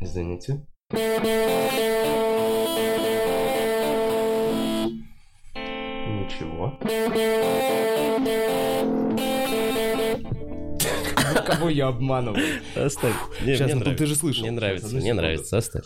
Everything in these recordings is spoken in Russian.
Извините. Ничего. Кого я обманываю? Оставь. Не, Сейчас, мне ну, нравится. ты же слышал. Мне нравится, Одну мне нравится, оставь.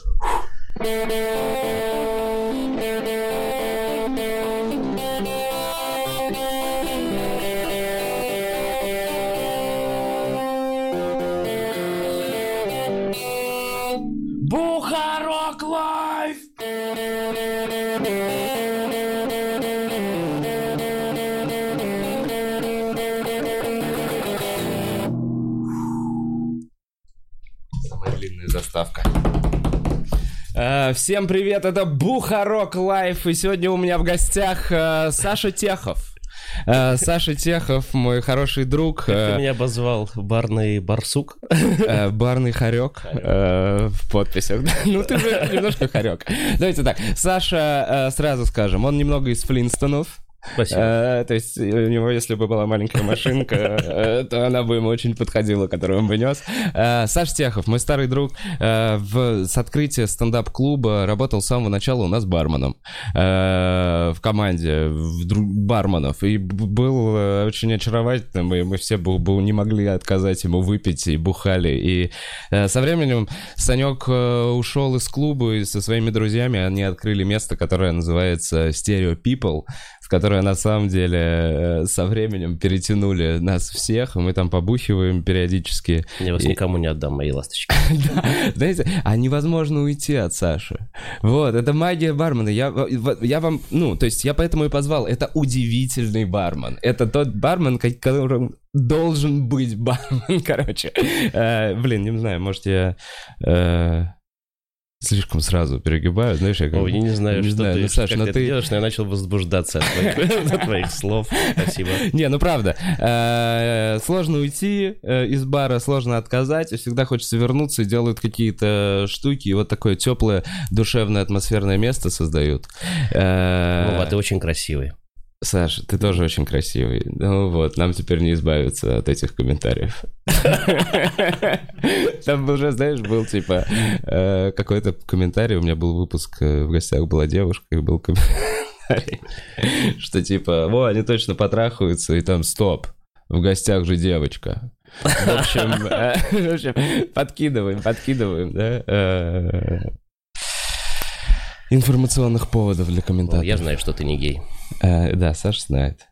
Всем привет, это Бухарог Live, и сегодня у меня в гостях э, Саша Техов. Э, Саша Техов, мой хороший друг, Как э, ты меня обозвал? Барный барсук? э, барный хорек э, в подписях. Ну, ты же немножко хорек. Давайте так, Саша, э, сразу скажем, он немного из Флинстонов. Спасибо. Э, то есть у него, если бы была маленькая машинка, э, то она бы ему очень подходила, которую он бы нес. Э, Саш Техов, мой старый друг, э, в, с открытия стендап-клуба работал с самого начала у нас барменом э, в команде в барменов. И был э, очень очаровательным, и мы все бы, бы не могли отказать ему выпить и бухали. И э, со временем Санек э, ушел из клуба и со своими друзьями они открыли место, которое называется Stereo People, в которое на самом деле э, со временем перетянули нас всех, мы там побухиваем периодически. Я вас и- никому не отдам, мои ласточки. Да, знаете, а невозможно уйти от Саши. Вот, это магия бармена. Я, я вам, ну, то есть я поэтому и позвал. Это удивительный бармен. Это тот бармен, ко- которым должен быть бармен, короче. Э, блин, не знаю, может я э, слишком сразу перегибаю, знаешь, я как... Ой, я не знаю, не что знаю, ты, ну, Саш, как ну ты это ты- делаешь, но я начал возбуждаться от твоих, слов. Спасибо. Не, ну правда. Э, Сложно уйти э, из бара, сложно отказать, всегда хочется вернуться делают какие-то штуки, и вот такое теплое, душевное, атмосферное место создают. Э, Вова, ты очень красивый. Саша, ты тоже очень красивый. Ну вот, нам теперь не избавиться от этих комментариев. Там уже, знаешь, был типа э, какой-то комментарий, у меня был выпуск, э, в гостях была девушка, и был комментарий, что типа, во, они точно потрахаются, и там стоп, в гостях же девочка. В общем, э, в общем, подкидываем, подкидываем, да, информационных поводов для Вова, комментаторов. Я знаю, что ты не гей. Э, да, Саша знает.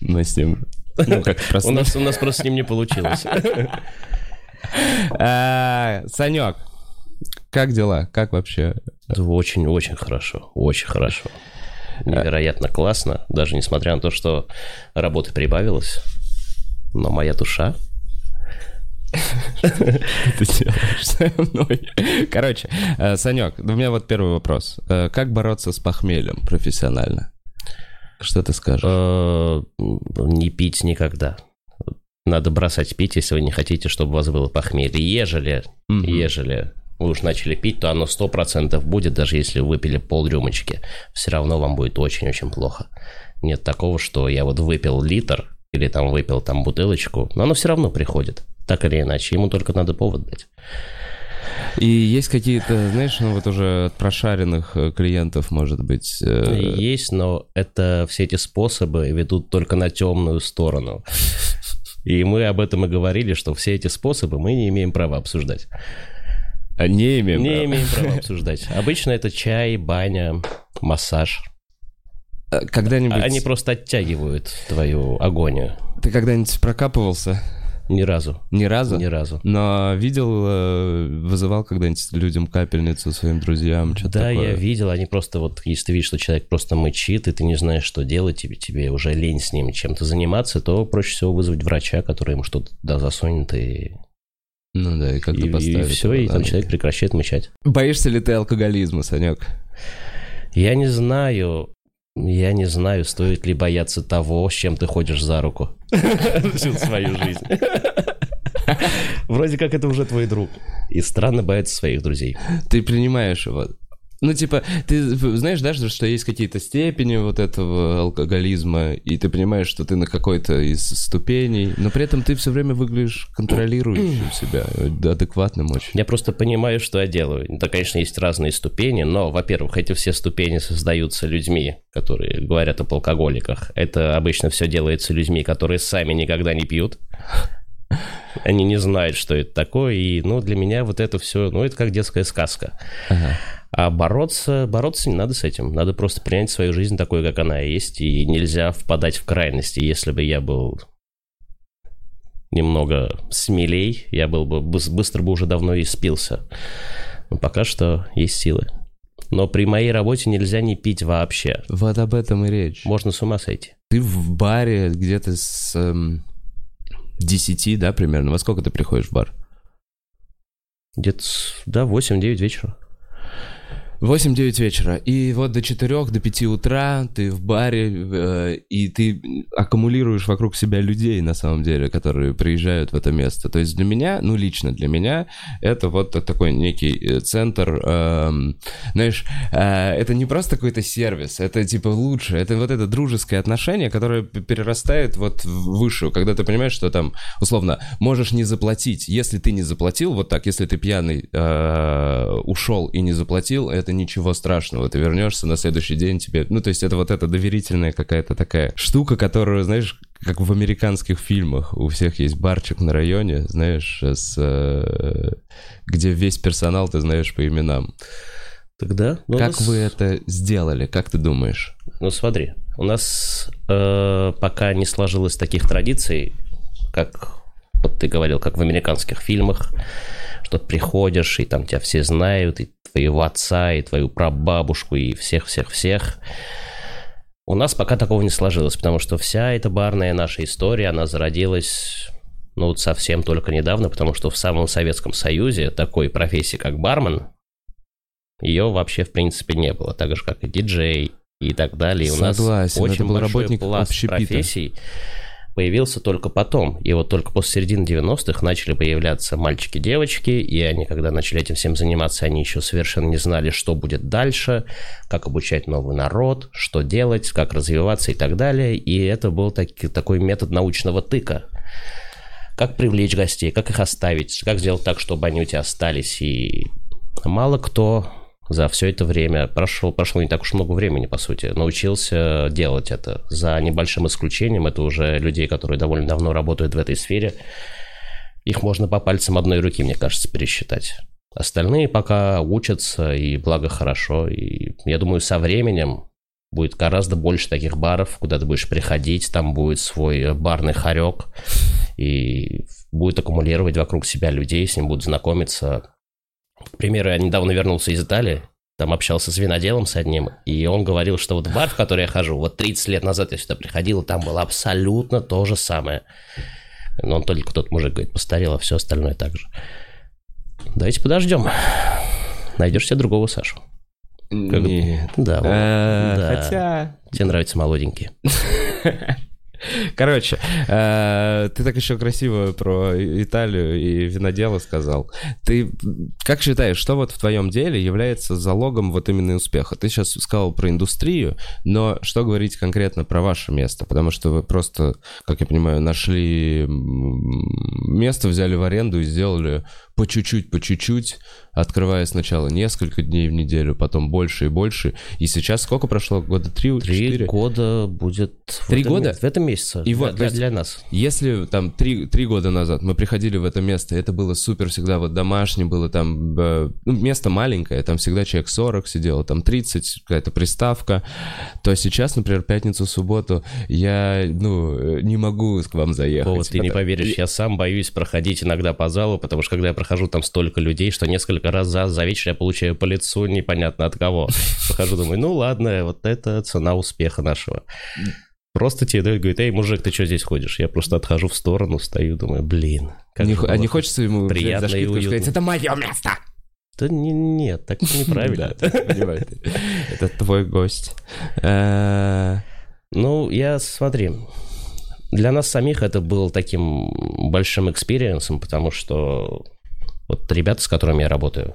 Мы с ним... Ну, как У просто... нас, у нас просто с ним не получилось. Э, Санек, как дела? Как вообще? Очень-очень хорошо. Очень хорошо. Невероятно классно. Даже несмотря на то, что работы прибавилось. Но моя душа ты делаешь со мной? Короче, э, Санек, у меня вот первый вопрос. Как бороться с похмельем профессионально? Что ты скажешь? э, не пить никогда. Надо бросать пить, если вы не хотите, чтобы у вас было похмелье. Ежели, Мгм. ежели вы уж начали пить, то оно 100% будет, даже если вы выпили пол рюмочки. Все равно вам будет очень-очень плохо. Нет такого, что я вот выпил литр или там выпил там бутылочку, но оно все равно приходит. Так или иначе, ему только надо повод дать. И есть какие-то, знаешь, ну вот уже от прошаренных э, клиентов, может быть... э, Есть, но это все эти способы ведут только на темную сторону. И мы об этом и говорили, что все эти способы мы не имеем права обсуждать. а Не имеем Не права. имеем права обсуждать. Обычно это чай, баня, массаж. Э, Когда-нибудь... Они просто оттягивают твою агонию. Ты когда-нибудь прокапывался? Ни разу. Ни разу? Ни разу. Но видел, э, вызывал когда-нибудь людям капельницу своим друзьям, что-то Да, такое? я видел, они просто вот, если ты видишь, что человек просто мычит, и ты не знаешь, что делать, тебе, тебе уже лень с ним чем-то заниматься, то проще всего вызвать врача, который ему что-то туда засунет, и, Ну да, и как-то и, поставить. все, его и там человек прекращает мычать. Боишься ли ты алкоголизма, Санек? Я не знаю, я не знаю, стоит ли бояться того, с чем ты ходишь за руку всю свою жизнь. Вроде как это уже твой друг. И странно бояться своих друзей. Ты принимаешь его. Ну, типа, ты знаешь, да, что есть какие-то степени вот этого алкоголизма, и ты понимаешь, что ты на какой-то из ступеней, но при этом ты все время выглядишь контролирующим себя, адекватным очень. Я просто понимаю, что я делаю. Да, конечно, есть разные ступени, но, во-первых, эти все ступени создаются людьми, которые говорят об алкоголиках. Это обычно все делается людьми, которые сами никогда не пьют. Они не знают, что это такое, и, ну, для меня вот это все, ну, это как детская сказка. Ага. А бороться, бороться не надо с этим. Надо просто принять свою жизнь такой, как она есть, и нельзя впадать в крайности. Если бы я был немного смелей, я был бы быстро бы уже давно и спился. Но пока что есть силы. Но при моей работе нельзя не пить вообще. Вот об этом и речь. Можно с ума сойти. Ты в баре где-то с эм, 10, да, примерно? Во сколько ты приходишь в бар? Где-то, да, 8-9 вечера. 8-9 вечера. И вот до 4, до 5 утра ты в баре, э, и ты аккумулируешь вокруг себя людей, на самом деле, которые приезжают в это место. То есть для меня, ну лично для меня, это вот такой некий э, центр, э, знаешь, э, это не просто какой-то сервис, это типа лучше, это вот это дружеское отношение, которое перерастает вот в высшую, когда ты понимаешь, что там, условно, можешь не заплатить. Если ты не заплатил, вот так, если ты пьяный э, ушел и не заплатил, это это ничего страшного. Ты вернешься на следующий день, тебе... Ну, то есть это вот эта доверительная какая-то такая штука, которую, знаешь, как в американских фильмах. У всех есть барчик на районе, знаешь, с, э, где весь персонал ты знаешь по именам. Тогда? Как нас... вы это сделали? Как ты думаешь? Ну смотри, у нас э, пока не сложилось таких традиций, как вот ты говорил, как в американских фильмах, что приходишь, и там тебя все знают, и твоего отца, и твою прабабушку, и всех-всех-всех. У нас пока такого не сложилось, потому что вся эта барная наша история, она зародилась, ну, вот совсем только недавно, потому что в самом Советском Союзе такой профессии, как бармен, ее вообще, в принципе, не было. Так же, как и диджей и так далее. Согласен, у нас очень был большой работник пласт общепита. профессий появился только потом. И вот только после середины 90-х начали появляться мальчики-девочки, и они, когда начали этим всем заниматься, они еще совершенно не знали, что будет дальше, как обучать новый народ, что делать, как развиваться и так далее. И это был таки, такой метод научного тыка. Как привлечь гостей, как их оставить, как сделать так, чтобы они у тебя остались. И мало кто за все это время, прошло, прошло не так уж много времени, по сути, научился делать это. За небольшим исключением, это уже людей, которые довольно давно работают в этой сфере. Их можно по пальцам одной руки, мне кажется, пересчитать. Остальные пока учатся, и благо хорошо. И я думаю, со временем будет гораздо больше таких баров, куда ты будешь приходить, там будет свой барный хорек, и будет аккумулировать вокруг себя людей, с ним будут знакомиться, примеру, я недавно вернулся из Италии, там общался с виноделом с одним, и он говорил, что вот бар, в который я хожу, вот 30 лет назад я сюда приходил, и там было абсолютно то же самое. Но он только тот мужик, говорит, постарел, а все остальное так же. Давайте подождем. Найдешь себе другого Сашу. Как... Нет. Да, а, да. Хотя... Тебе нравятся молоденькие. Короче, э, ты так еще красиво про Италию и винодела сказал. Ты как считаешь, что вот в твоем деле является залогом вот именно успеха? Ты сейчас сказал про индустрию, но что говорить конкретно про ваше место? Потому что вы просто, как я понимаю, нашли место, взяли в аренду и сделали по чуть-чуть, по чуть-чуть, открывая сначала несколько дней в неделю, потом больше и больше. И сейчас сколько прошло? Года три, Три четыре? года будет... Три года? В этом месяце. И вот, для, для нас. Если там три, три года назад мы приходили в это место, это было супер всегда вот домашнее, было там э, ну, место маленькое, там всегда человек 40 сидело, там 30, какая-то приставка, то сейчас, например, пятницу, субботу я, ну, не могу к вам заехать. Вот, ты не поверишь, я сам боюсь проходить иногда по залу, потому что когда я прохожу там столько людей, что несколько раз за, за вечер я получаю по лицу непонятно от кого. Прохожу, думаю, ну ладно, вот это цена успеха нашего. Просто тебе дают, говорит, эй, мужик, ты что здесь ходишь? Я просто отхожу в сторону, стою, думаю, блин. Как не, а не хочется ему приятно и уютно. сказать, это мое место? Да не, нет, так неправильно. Это твой гость. Ну, я, смотри, для нас самих это был таким большим experience ом, потому что вот ребята, с которыми я работаю,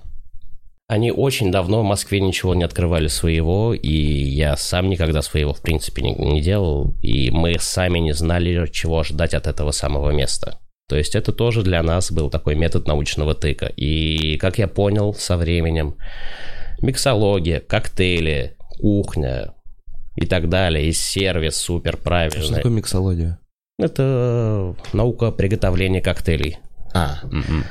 Они очень давно в Москве ничего не открывали своего, и я сам никогда своего, в принципе, не, не делал, и мы сами не знали, чего ожидать от этого самого места. То есть это тоже для нас был такой метод научного тыка. И, как я понял со временем, миксология, коктейли, кухня и так далее, и сервис супер правильный. Что такое миксология? Это наука приготовления коктейлей. А, Мгм.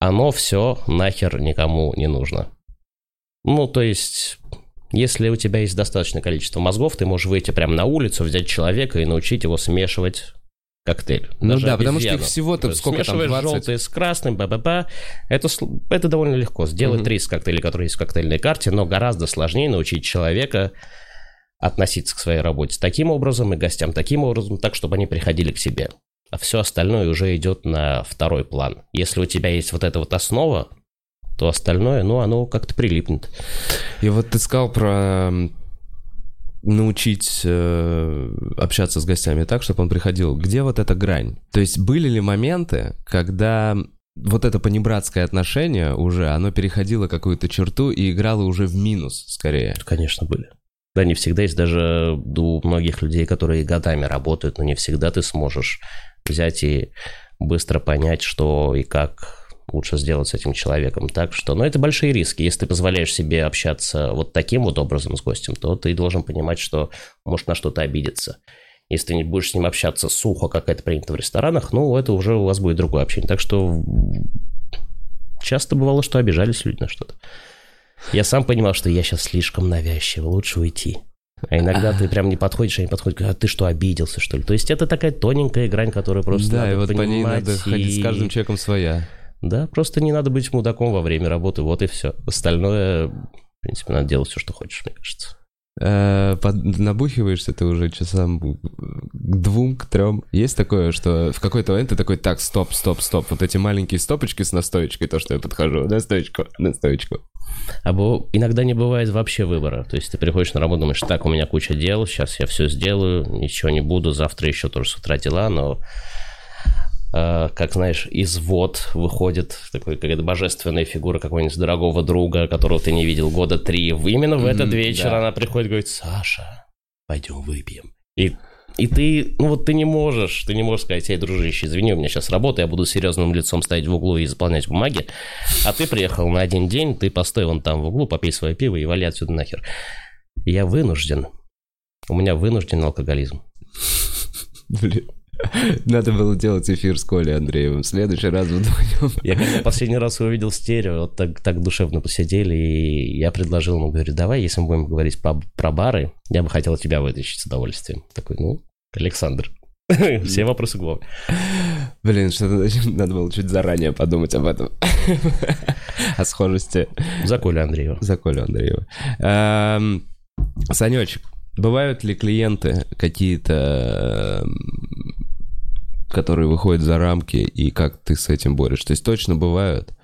Оно все нахер никому не нужно. Ну, то есть, если у тебя есть достаточное количество мозгов, ты можешь выйти прямо на улицу, взять человека и научить его смешивать коктейль. Ну Даже да, потому что их обезьяну. всего-то То есть сколько там, смешиваешь 20? желтый с красным, ба-ба-ба. Это, это довольно легко. Сделать Мгм. 30 коктейлей, которые есть в коктейльной карте, но гораздо сложнее научить человека относиться к своей работе таким образом и гостям таким образом, так, чтобы они приходили к себе. А все остальное уже идет на второй план. Если у тебя есть вот эта вот основа, то остальное, ну, оно как-то прилипнет. И вот ты сказал про научить э, общаться с гостями так, чтобы он приходил. Где вот эта грань? То есть были ли моменты, когда вот это понебратское отношение уже, оно переходило какую-то черту и играло уже в минус скорее? Конечно, были. Да, не всегда есть даже у многих людей, которые годами работают, но не всегда ты сможешь взять и быстро понять, что и как лучше сделать с этим человеком. Так что, ну, это большие риски. Если ты позволяешь себе общаться вот таким вот образом с гостем, то ты должен понимать, что может на что-то обидеться. Если ты не будешь с ним общаться сухо, как это принято в ресторанах, ну, это уже у вас будет другое общение. Так что часто бывало, что обижались люди на что-то. Я сам понимал, что я сейчас слишком навязчив, лучше уйти. А иногда ты прям не подходишь, они подходят, говорят, а ты что, обиделся, что ли? То есть это такая тоненькая грань, которую просто да, надо и вот по ней надо ходить с и- каждым человеком своя. Да, просто не надо быть мудаком во время работы, вот и все. Остальное, в принципе, надо делать все, что хочешь, мне кажется. Э, под- набухиваешься ты уже часам к двум, к трем. Есть такое, что в какой-то момент ты такой, так, стоп, стоп, стоп. Вот эти маленькие стопочки с настоечкой, то, что я подхожу, настоечку, настоечку. А бо- иногда не бывает вообще выбора. То есть ты приходишь на работу, думаешь, так, у меня куча дел, сейчас я все сделаю, ничего не буду, завтра еще тоже с утра дела, но как знаешь, из вод выходит такой какая-то божественная фигура какого-нибудь дорогого друга, которого ты не видел года три. Именно в этот вечер да. она приходит и говорит, Саша, пойдем выпьем. И и ты, ну вот ты не можешь, ты не можешь сказать, эй, дружище, извини, у меня сейчас работа, я буду серьезным лицом стоять в углу и заполнять бумаги, а ты приехал на один день, ты постой вон там в углу, попей свое пиво и вали отсюда нахер. Я вынужден, у меня вынужден алкоголизм. Блин. Надо было делать эфир с Колей Андреевым. В следующий раз вдвоем. Я когда последний раз увидел стерео, вот так, так душевно посидели, и я предложил ему, говорю, давай, если мы будем говорить про, про бары, я бы хотел тебя вытащить с удовольствием. Такой, ну, Александр, все вопросы к Вове. Блин, что-то надо было чуть заранее подумать об этом. О схожести За Колю Андреева. за Колю Андреева. Эм, Санечек, бывают ли клиенты какие-то, эм, которые выходят за рамки, и как ты с этим борешься? То есть точно бывают?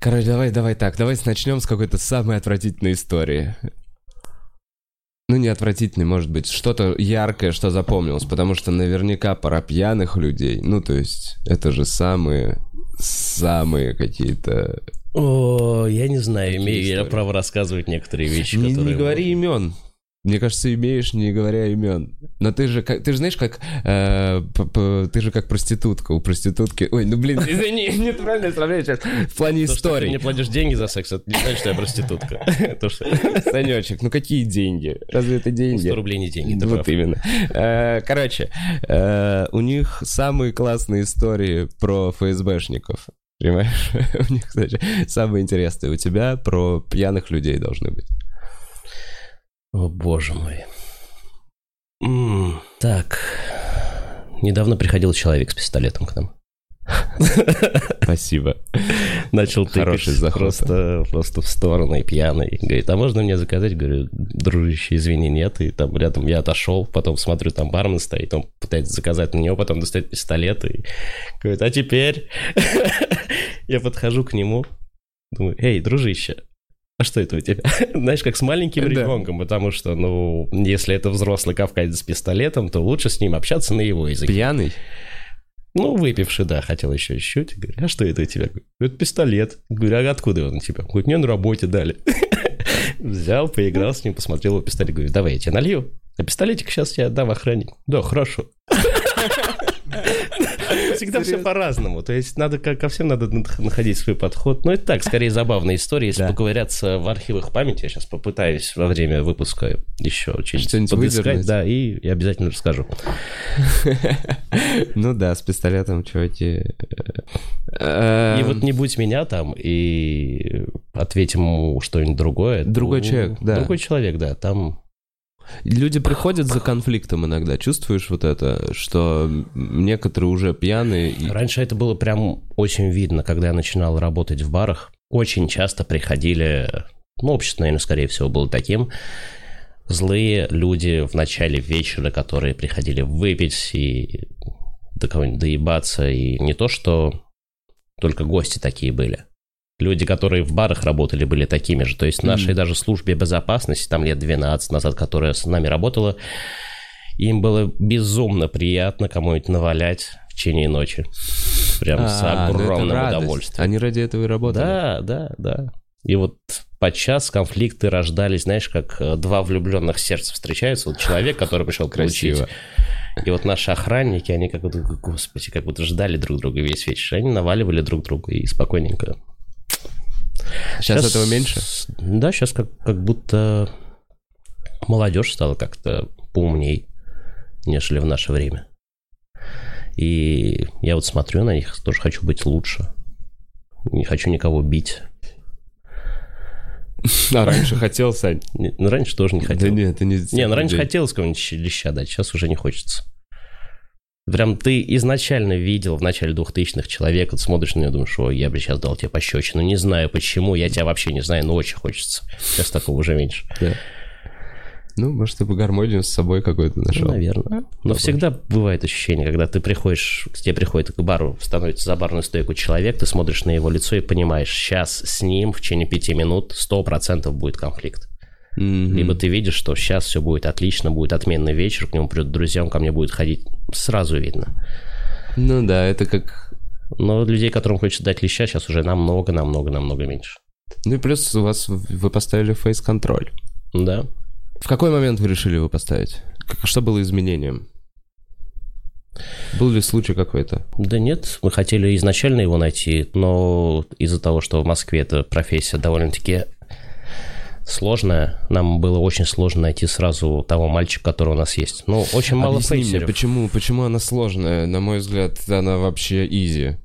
Короче, давай, давай так, давай начнем с какой-то самой отвратительной истории. Ну, не отвратительной, может быть, что-то яркое, что запомнилось, потому что наверняка пара пьяных людей, ну, то есть, это же самые, самые какие-то... О, я не знаю, имею я право рассказывать некоторые вещи, Не, которые... не говори имен. Мне кажется, имеешь, не говоря имен. Но ты же, как, ты же знаешь, как... э, п- п- ты же как проститутка. У проститутки... Ой, ну блин, извини, нет, правильно сравнение сейчас. В плане То, что ты мне платишь деньги за секс, это не значит, что я проститутка. То, что Санечек, ну какие деньги? Разве это деньги? 100 рублей не деньги, ты вот прав. именно. Э, Короче, э, у них самые классные истории про ФСБшников. Понимаешь? У них, кстати, самые интересные. У тебя про пьяных людей должны быть. О, боже мой. М, Так. Недавно приходил человек с пистолетом к нам. Спасибо. Начал тыкать Хороший заход. просто, просто в сторону и пьяный. Говорит, а можно мне заказать? Говорю, дружище, извини, нет. И там рядом я отошел, потом смотрю, там бармен стоит, он пытается заказать на него, потом достает пистолет и говорит, а теперь? Я подхожу к нему, думаю, эй, дружище, а что это у тебя? Знаешь, как с маленьким Да. ребенком, потому что, ну, если это взрослый кавказец с пистолетом, то лучше с ним общаться на его языке. Пьяный? Ну, выпивший, да, хотел еще чуть-чуть. Говорю, а что это у тебя? Говорю, это пистолет. Говорю, а откуда он у тебя? Говорит, мне на работе дали. Взял, поиграл с ним, посмотрел его пистолет. Говорю, давай я тебе налью. А пистолетик сейчас я отдам охранник. Да, хорошо. Всегда все по-разному. То есть надо ко всем надо находить свой подход. Но это так, скорее забавная история. Если поковыряться в архивах памяти, я сейчас попытаюсь во время выпуска еще что-нибудь подыскать. Да, и обязательно расскажу. Ну да, с пистолетом, чуваки. И вот не будь меня там, и ответим ему что-нибудь другое. Другой человек, да. Другой человек, да. Там Люди приходят за конфликтом иногда, чувствуешь вот это, что некоторые уже пьяные. И... Раньше это было прям очень видно, когда я начинал работать в барах. Очень часто приходили, ну, общество, наверное, скорее всего, было таким, злые люди в начале вечера, которые приходили выпить и до кого-нибудь доебаться, и не то, что только гости такие были. Люди, которые в барах работали, были такими же. То есть mm нашей даже службе безопасности, там лет 12 назад, которая с нами работала, им было безумно приятно кому-нибудь навалять в течение ночи. Прям а, с ну огромным удовольствием. Они ради этого и работали. Да, да, да. И вот подчас конфликты рождались, знаешь, как э, два влюбленных сердца встречаются. Вот человек, который пришел получить. И вот наши охранники, они как будто, господи, как будто ждали друг друга весь вечер. Они наваливали друг друга и спокойненько Сейчас, сейчас этого меньше? Да, сейчас как, как будто молодежь стала как-то поумней, нежели в наше время. И я вот смотрю на них, тоже хочу быть лучше. Не хочу никого бить. А раньше хотел, Сань? Ну, раньше тоже не хотел. Да нет, ты не... Не, ну раньше хотелось кого-нибудь леща дать, сейчас уже не хочется. Прям ты изначально видел в начале 2000-х человека, ты смотришь на него, думаешь, ой, я бы сейчас дал тебе пощечину. Не знаю почему, я тебя вообще не знаю, но очень хочется. Сейчас такого уже меньше. Да. Ну, может, ты бы гармонию с собой какой-то нашел. Ну, наверное. Но Побольше. всегда бывает ощущение, когда ты приходишь, к тебе приходит к бару, становится за барную стойку человек, ты смотришь на его лицо и понимаешь, сейчас с ним в течение пяти минут сто процентов будет конфликт. Mm-hmm. Либо ты видишь, что сейчас все будет отлично, будет отменный вечер, к нему придут друзья, он ко мне будет ходить. Сразу видно. Ну да, это как... Но людей, которым хочется дать леща, сейчас уже намного, намного, намного меньше. Ну и плюс у вас вы поставили фейс-контроль. Да. В какой момент вы решили его поставить? Что было изменением? Был ли случай какой-то? Да нет, мы хотели изначально его найти, но из-за того, что в Москве эта профессия довольно-таки сложная. Нам было очень сложно найти сразу того мальчика, который у нас есть. Ну, очень мало Объясни фейсеров. Мне, почему, почему она сложная? На мой взгляд, она вообще изи.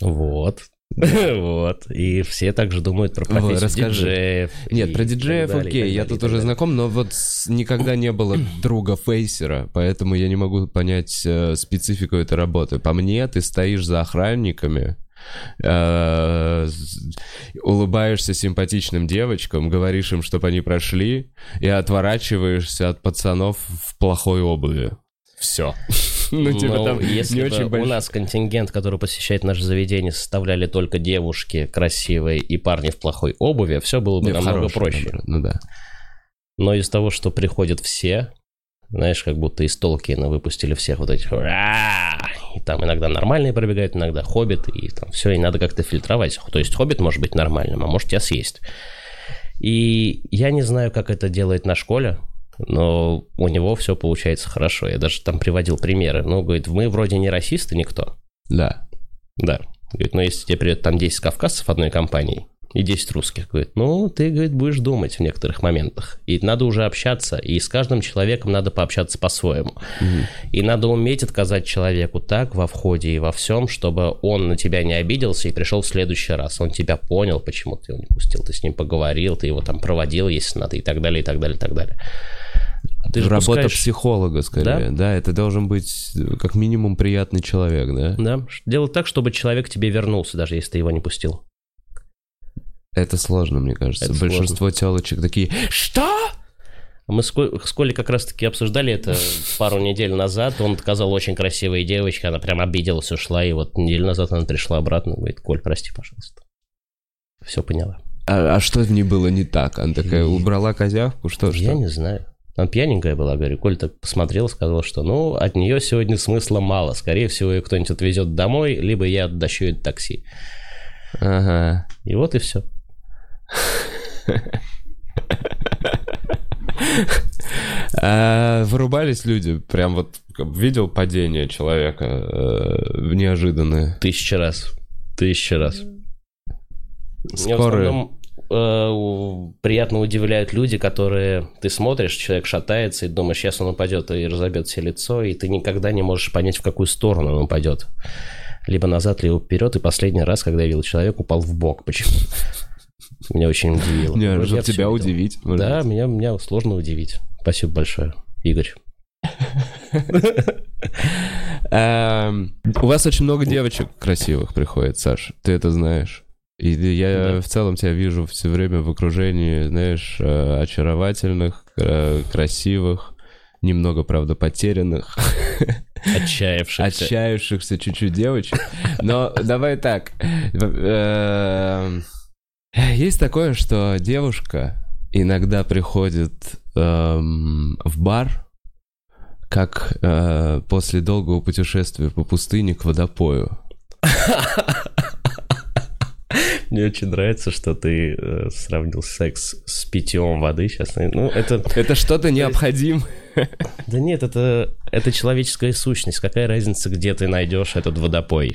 Вот. Вот. И все также думают про профессию Расскажи. диджеев. Нет, про диджеев далее, окей, я тут уже знаком, но вот никогда не было друга фейсера, поэтому я не могу понять э, специфику этой работы. По мне, ты стоишь за охранниками, э, улыбаешься симпатичным девочкам, говоришь им, чтобы они прошли, и отворачиваешься от пацанов в плохой обуви. Все. Ну, типа, там если не очень у нас контингент, который посещает наше заведение, составляли только девушки красивые и парни в плохой обуви, все было бы намного проще. Ну да. Но из того, что приходят все, знаешь, как будто из Толкина выпустили всех вот этих... И там иногда нормальные пробегают, иногда хоббит, и там все, и надо как-то фильтровать. То есть хоббит может быть нормальным, а может тебя съесть. И я не знаю, как это делает на школе, но у него все получается хорошо. Я даже там приводил примеры. Ну, говорит, мы вроде не расисты никто. Да. Да. Говорит, но если тебе придет там 10 кавказцев одной компании, и 10 русских. Говорит, ну, ты, говорит, будешь думать в некоторых моментах. И надо уже общаться, и с каждым человеком надо пообщаться по-своему. Угу. И надо уметь отказать человеку так во входе и во всем, чтобы он на тебя не обиделся и пришел в следующий раз. Он тебя понял, почему ты его не пустил, ты с ним поговорил, ты его там проводил, если надо, и так далее, и так далее, и так далее. Ты же Работа пускаешь... психолога, скорее. Да? да, это должен быть как минимум приятный человек, да? Да. Делать так, чтобы человек к тебе вернулся, даже если ты его не пустил. Это сложно, мне кажется. Это Большинство сложно. телочек такие «Что?» Мы с Колей как раз-таки обсуждали это пару недель назад. Он сказал очень красивая девочка, она прям обиделась, ушла, и вот неделю назад она пришла обратно, говорит, Коль, прости, пожалуйста. Все поняла. А, а что в ней было не так? Она такая убрала козявку, что Я что? не знаю. Она пьяненькая была, говорю, Коль так посмотрел, сказал, что ну, от нее сегодня смысла мало. Скорее всего, ее кто-нибудь отвезет домой, либо я оттащу это такси. Ага. И вот и все. А вырубались люди, прям вот видел падение человека э, неожиданное. Тысяча раз. Тысяча раз. Основном, э, приятно удивляют люди, которые ты смотришь, человек шатается и думаешь, сейчас он упадет и разобьет себе лицо, и ты никогда не можешь понять, в какую сторону он упадет. Либо назад, либо вперед. И последний раз, когда я видел человека, упал в бок. Почему? Меня очень удивило. Не, чтобы тебя удивить. Да, меня, меня сложно удивить. Спасибо большое, Игорь. Эм, У вас очень много девочек красивых приходит, Саш. Ты это знаешь. И я Да. в целом тебя вижу все время в окружении, знаешь, э, очаровательных, э, красивых, немного, правда, потерянных, Отчаявшийся. отчаявшихся чуть-чуть девочек. Но давай так. Есть такое, что девушка иногда приходит эм, в бар, как э, после долгого путешествия по пустыне к водопою. Мне очень нравится, что ты э, сравнил секс с питьем воды сейчас. Ну, это... Это что-то необходимое. Да нет, это, это человеческая сущность. Какая разница, где ты найдешь этот водопой?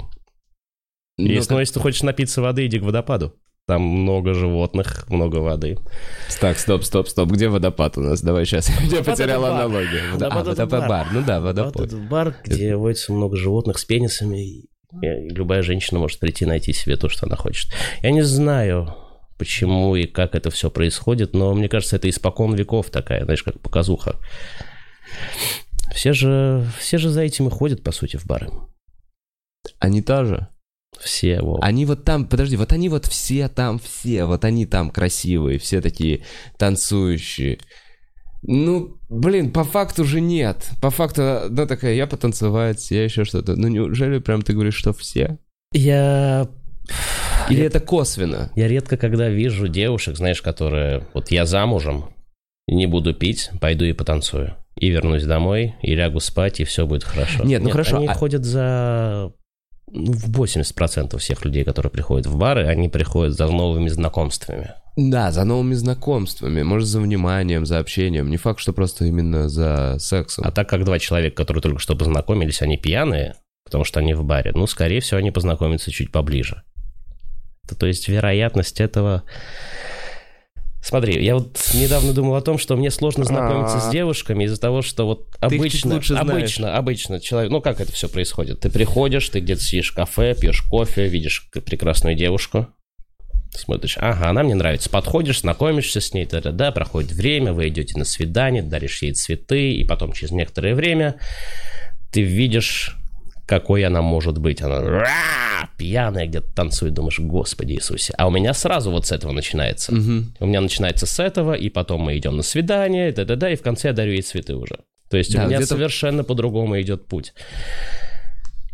Ну, если, ну, если ты хочешь напиться воды, иди к водопаду. Там много животных, много воды. Так, стоп, стоп, стоп. Где водопад у нас? Давай сейчас. Я Водопад потерял это аналогию. Водо- Водопад а, это водопад бар. бар. Ну да, Вот водопой. этот бар, где водится много животных с пенисами, и, любая женщина может прийти и найти себе то, что она хочет. Я не знаю, почему и как это все происходит, но мне кажется, это испокон веков такая, знаешь, как показуха. Все же, все же за этим и ходят, по сути, в бары. Они тоже. Все, во. Они вот там, подожди, вот они вот все там, все, вот они там красивые, все такие танцующие. Ну, блин, по факту же нет. По факту, ну такая, я потанцевать, я еще что-то. Ну, неужели прям ты говоришь, что все? Я Или это косвенно? Я редко когда вижу девушек, знаешь, которые... Вот я замужем, не буду пить, пойду и потанцую. И вернусь домой, и лягу спать, и все будет хорошо. Нет, ну хорошо, Они а- ходят за... ну, В 80% всех людей, которые приходят в бары, они приходят за новыми знакомствами. Да, за новыми знакомствами, может, за вниманием, за общением. Не факт, что просто именно за сексом. А так как два человека, которые только что познакомились, они пьяные, потому что они в баре, ну, скорее всего, они познакомятся чуть поближе. То, то есть вероятность этого... Смотри, я вот недавно думал о том, что мне сложно знакомиться с девушками из-за того, что вот обычно, знаешь. обычно, обычно человек, ну как это все происходит? Ты приходишь, ты где-то сидишь в кафе, пьешь кофе, видишь прекрасную девушку, смотришь, ага, она мне нравится, подходишь, знакомишься с ней, да, проходит время, вы идете на свидание, даришь ей цветы, и потом через некоторое время ты видишь, какой она может быть. Она «Ра!» пьяная где-то танцует, думаешь, Господи Иисусе. А у меня сразу вот с этого начинается. Мгм. У меня начинается с этого, и потом мы идем на свидание, да-да-да, и в конце я дарю ей цветы уже. То есть Да, у меня совершенно по-другому идет путь.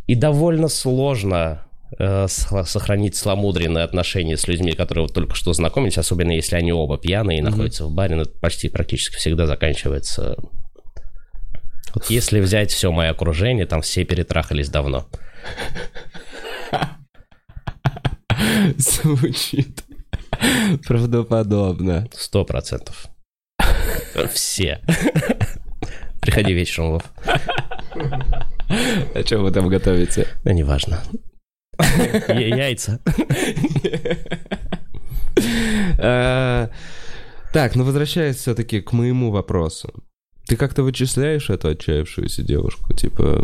И довольно сложно э, сохранить сломудренные отношения с людьми, которые вот только что знакомились, особенно если они оба пьяные и находятся в баре, ну, это почти практически всегда заканчивается... Вот если взять все мое окружение, там все перетрахались давно. Звучит правдоподобно. Сто процентов. Все. Приходи вечером, Вов. А что вы там готовите? Да неважно. Яйца. А, Так, ну возвращаясь все-таки к моему вопросу. Ты как-то вычисляешь эту отчаявшуюся девушку? Типа,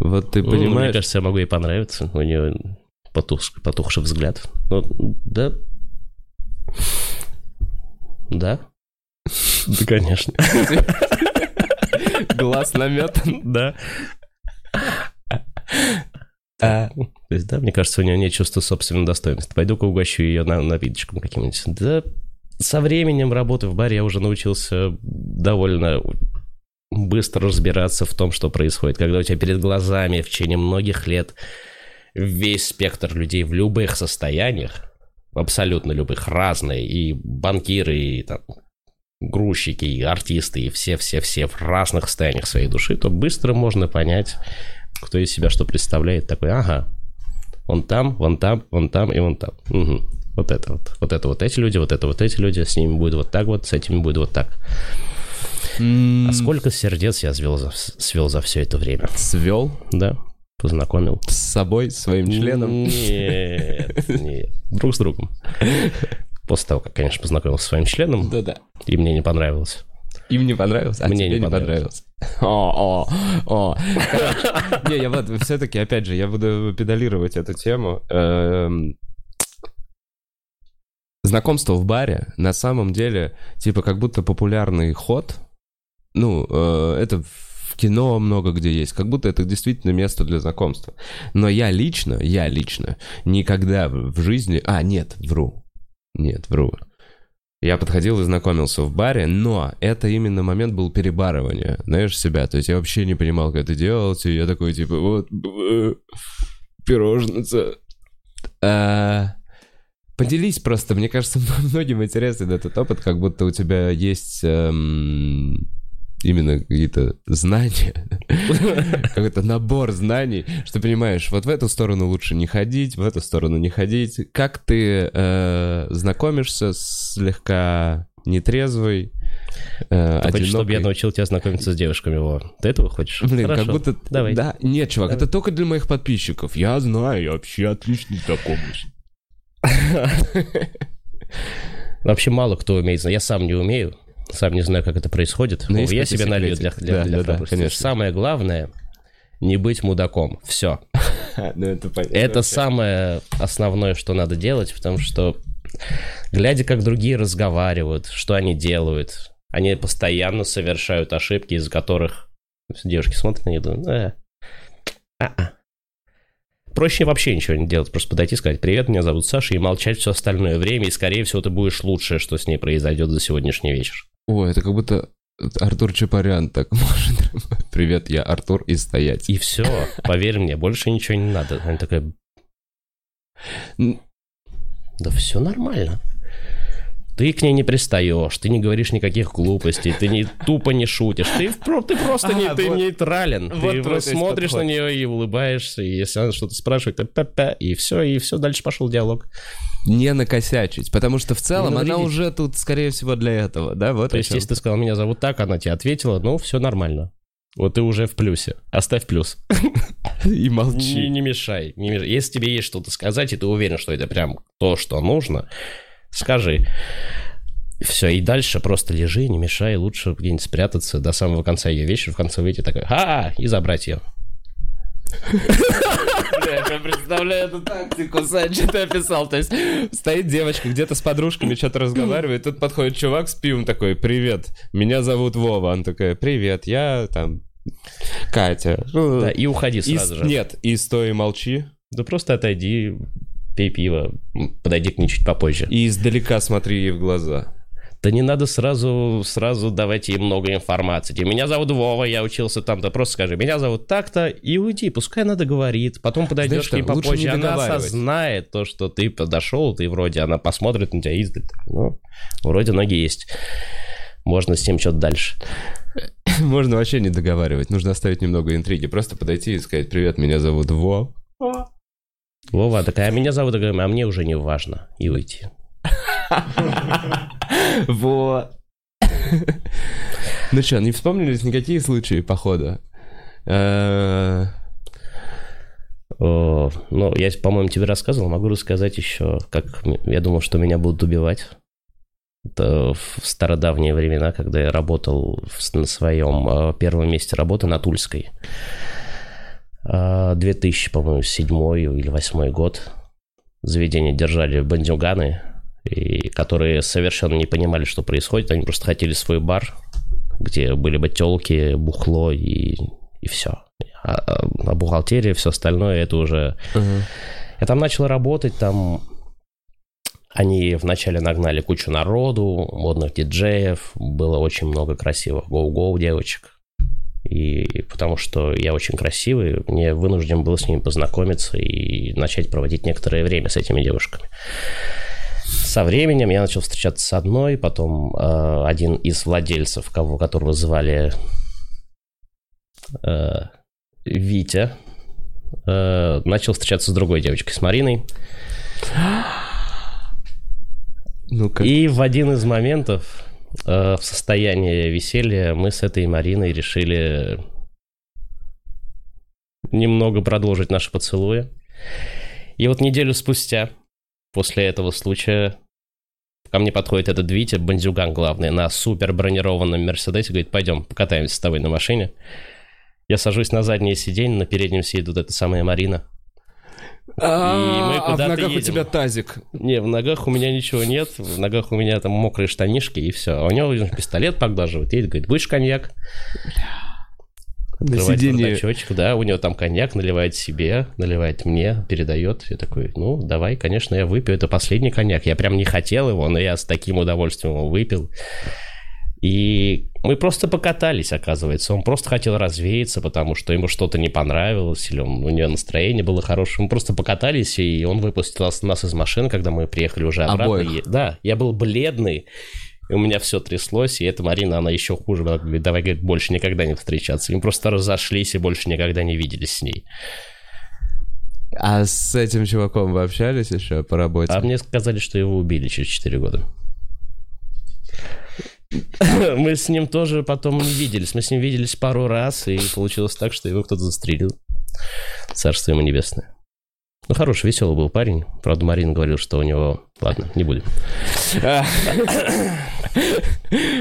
вот ты Ну, Мне понимаешь... кажется, я могу ей понравиться. У нее потух- потухший взгляд. Ну, да. Да. Да, конечно. Глаз наметан. Да. А, то есть, да, мне кажется, у нее нет чувства собственного достоинства. Пойду-ка угощу ее на, напиточком каким-нибудь. Да, со временем работы в баре я уже научился довольно быстро разбираться в том, что происходит. Когда у тебя перед глазами в течение многих лет весь спектр людей в любых состояниях, абсолютно любых, разные, и банкиры, и там, грузчики, и артисты, и все-все-все в разных состояниях своей души, то быстро можно понять, кто из себя что представляет. Такой, ага, он там, вон там, вон там и вон там. Угу. Вот это вот. Вот это вот эти люди, вот это вот эти люди, с ними будет вот так вот, с этими будет вот так. А сколько сердец я свел за, свел за все это время? Свел? Да, познакомил. С собой, своим членом? Нет, нет. Друг с другом. После того, как, конечно, познакомился с своим членом, Да-да. и мне не понравилось. Им не понравилось, а Мне тебе не не понравилось. О, о, о. Не, я вот все-таки, опять же, я буду педалировать эту тему. Знакомство в баре на самом деле, типа, как будто популярный ход. Ну, э, это в кино много где есть, как будто это действительно место для знакомства. Но я лично, я лично никогда в жизни... А, нет, вру. Нет, вру. Я подходил и знакомился в баре, но это именно момент был перебарывания, знаешь, себя. То есть я вообще не понимал, как это делать, и я такой, типа, вот, э, пирожница. А, Поделись просто, мне кажется, многим интересен этот опыт, как будто у тебя есть эм, именно какие-то знания, какой-то набор знаний, что понимаешь, вот в эту сторону лучше не ходить, в эту сторону не ходить. Как ты э, знакомишься с слегка нетрезвой, э, Ты хочешь, чтобы я одинокой? научил тебя знакомиться с девушками? Во. Ты этого хочешь? Блин, Хорошо. как будто... Давай. Да, нет, чувак, это только для моих подписчиков. Я знаю, я вообще отлично знакомлюсь. Вообще мало кто умеет. знать. Я сам не умею. Сам не знаю, как это происходит. Ну, О, есть я себе налью для, для, Да, для да, да, конечно. Самое главное не быть мудаком. Все. Ну, это понятно. Это самое основное, что надо делать, потому что, глядя, как другие разговаривают, что они делают, они постоянно совершают ошибки, из которых девушки смотрят на них и думают, «Э, а-а». Проще вообще ничего не делать, просто подойти и сказать «Привет, меня зовут Саша» и молчать все остальное время, и, скорее всего, ты будешь лучшее, что с ней произойдет за сегодняшний вечер. Ой, это как будто Артур Чапарян так может. Привет, я Артур и стоять. И все, поверь мне, больше ничего не надо. Она такая, да все нормально. Ты к ней не пристаешь, ты не говоришь никаких глупостей, ты не тупо не шутишь, ты, ты просто не, А, ты вот. нейтрален. Вот ты есть, смотришь на нее и улыбаешься, и если она что-то спрашивает, то па-па, и все, и все, дальше пошел диалог. Не накосячить, потому что в целом Не она уже тут, скорее всего, для этого, да? Вот То есть, если ты сказал, меня зовут так, она тебе ответила, ну, все нормально. Вот ты уже в плюсе. Оставь плюс. И Не, молчи. не мешай, не мешай. Если тебе есть что-то сказать, и ты уверен, что это прям то, что нужно, скажи. Все, и дальше просто лежи, не мешай, лучше где-нибудь спрятаться до самого конца ее вечера, в конце выйти такой, ха и забрать ее. Я представляю эту тактику, Сань, что ты описал. То есть стоит девочка где-то с подружками, что-то разговаривает, тут подходит чувак с пивом такой, привет, меня зовут Вова. Она такая, привет, я там Катя. Ну, Да, и уходи и сразу с- же. Нет, и стой и молчи. Да просто отойди, пей пиво, подойди к ней чуть попозже. И издалека смотри ей в глаза. Да не надо сразу, сразу давать ей много информации. Типа, меня зовут Вова, я учился там-то. Просто скажи, меня зовут так-то, и уйди. Пускай она договорит. Потом подойдешь Знаешь к ней что, лучше попозже. не Она осознает то, что ты подошел, ты вроде, она посмотрит на тебя издали. Ну, вроде ноги есть. Можно с ним что-то дальше. Можно вообще не договаривать, нужно оставить немного интриги. Просто подойти и сказать, привет, меня зовут Во. Вова такая, а меня зовут, а мне уже не важно. И уйти. Во. Ну что, не вспомнились никакие случаи похода? Э, О, ну, я, по-моему, тебе рассказывал, могу рассказать еще, как я думал, что меня будут убивать. Это в стародавние времена, когда я работал в на своем э, первом месте работы на Тульской. А, 2000, по-моему, седьмой или восьмой год. Заведение держали бандюганы, и, которые совершенно не понимали, что происходит. Они просто хотели свой бар, где были бы телки, бухло и, и все. А, а- бухгалтерия, все остальное, это уже... Я там начал работать, там они вначале нагнали кучу народу, модных диджеев, было очень много красивых гоу-гоу девочек. И потому что я очень красивый, мне вынужден был с ними познакомиться и начать проводить некоторое время с этими девушками. Со временем я начал встречаться с одной, потом э, один из владельцев, кого, которого звали э, Витя, э, начал встречаться с другой девочкой, с Мариной. Ну как? И в один из моментов в состоянии веселья мы с этой Мариной решили немного продолжить наши поцелуи. И вот неделю спустя, после этого случая, ко мне подходит этот Витя, бандюган главный, на супер бронированном Мерседесе, говорит, пойдем покатаемся с тобой на машине. Я сажусь на заднее сиденье, на переднем сидит вот эта самая Марина. А, а в ногах у тебя тазик. Не, в ногах у меня ничего нет, в ногах у меня там мокрые штанишки и все. А у него пистолет поглаживает, едет, говорит, будешь коньяк? На сиденье. да, у него там коньяк, наливает себе, наливает мне, передает. Я такой, ну, давай, конечно, я выпью. Это последний коньяк. Я прям не хотел его, но я с таким удовольствием его выпил. И мы просто покатались, оказывается. Он просто хотел развеяться, потому что ему что-то не понравилось, или он- у него настроение было хорошее. Мы просто покатались, и он выпустил нас, из машины, когда мы приехали уже обратно. Обоих? И- да, я был бледный, и у меня все тряслось, и эта Марина, она еще хуже. Она говорит, давай, говорит, больше никогда не встречаться. И мы просто разошлись и больше никогда не виделись с ней. А с этим чуваком вы общались еще по работе? А мне сказали, что его убили через 4 года. Мы с ним тоже потом не виделись. Мы с ним виделись пару раз, и получилось так, что его кто-то застрелил. Царство ему небесное. Ну, хороший, веселый был парень. Правда, Марин говорил, что у него... Ладно, не будем.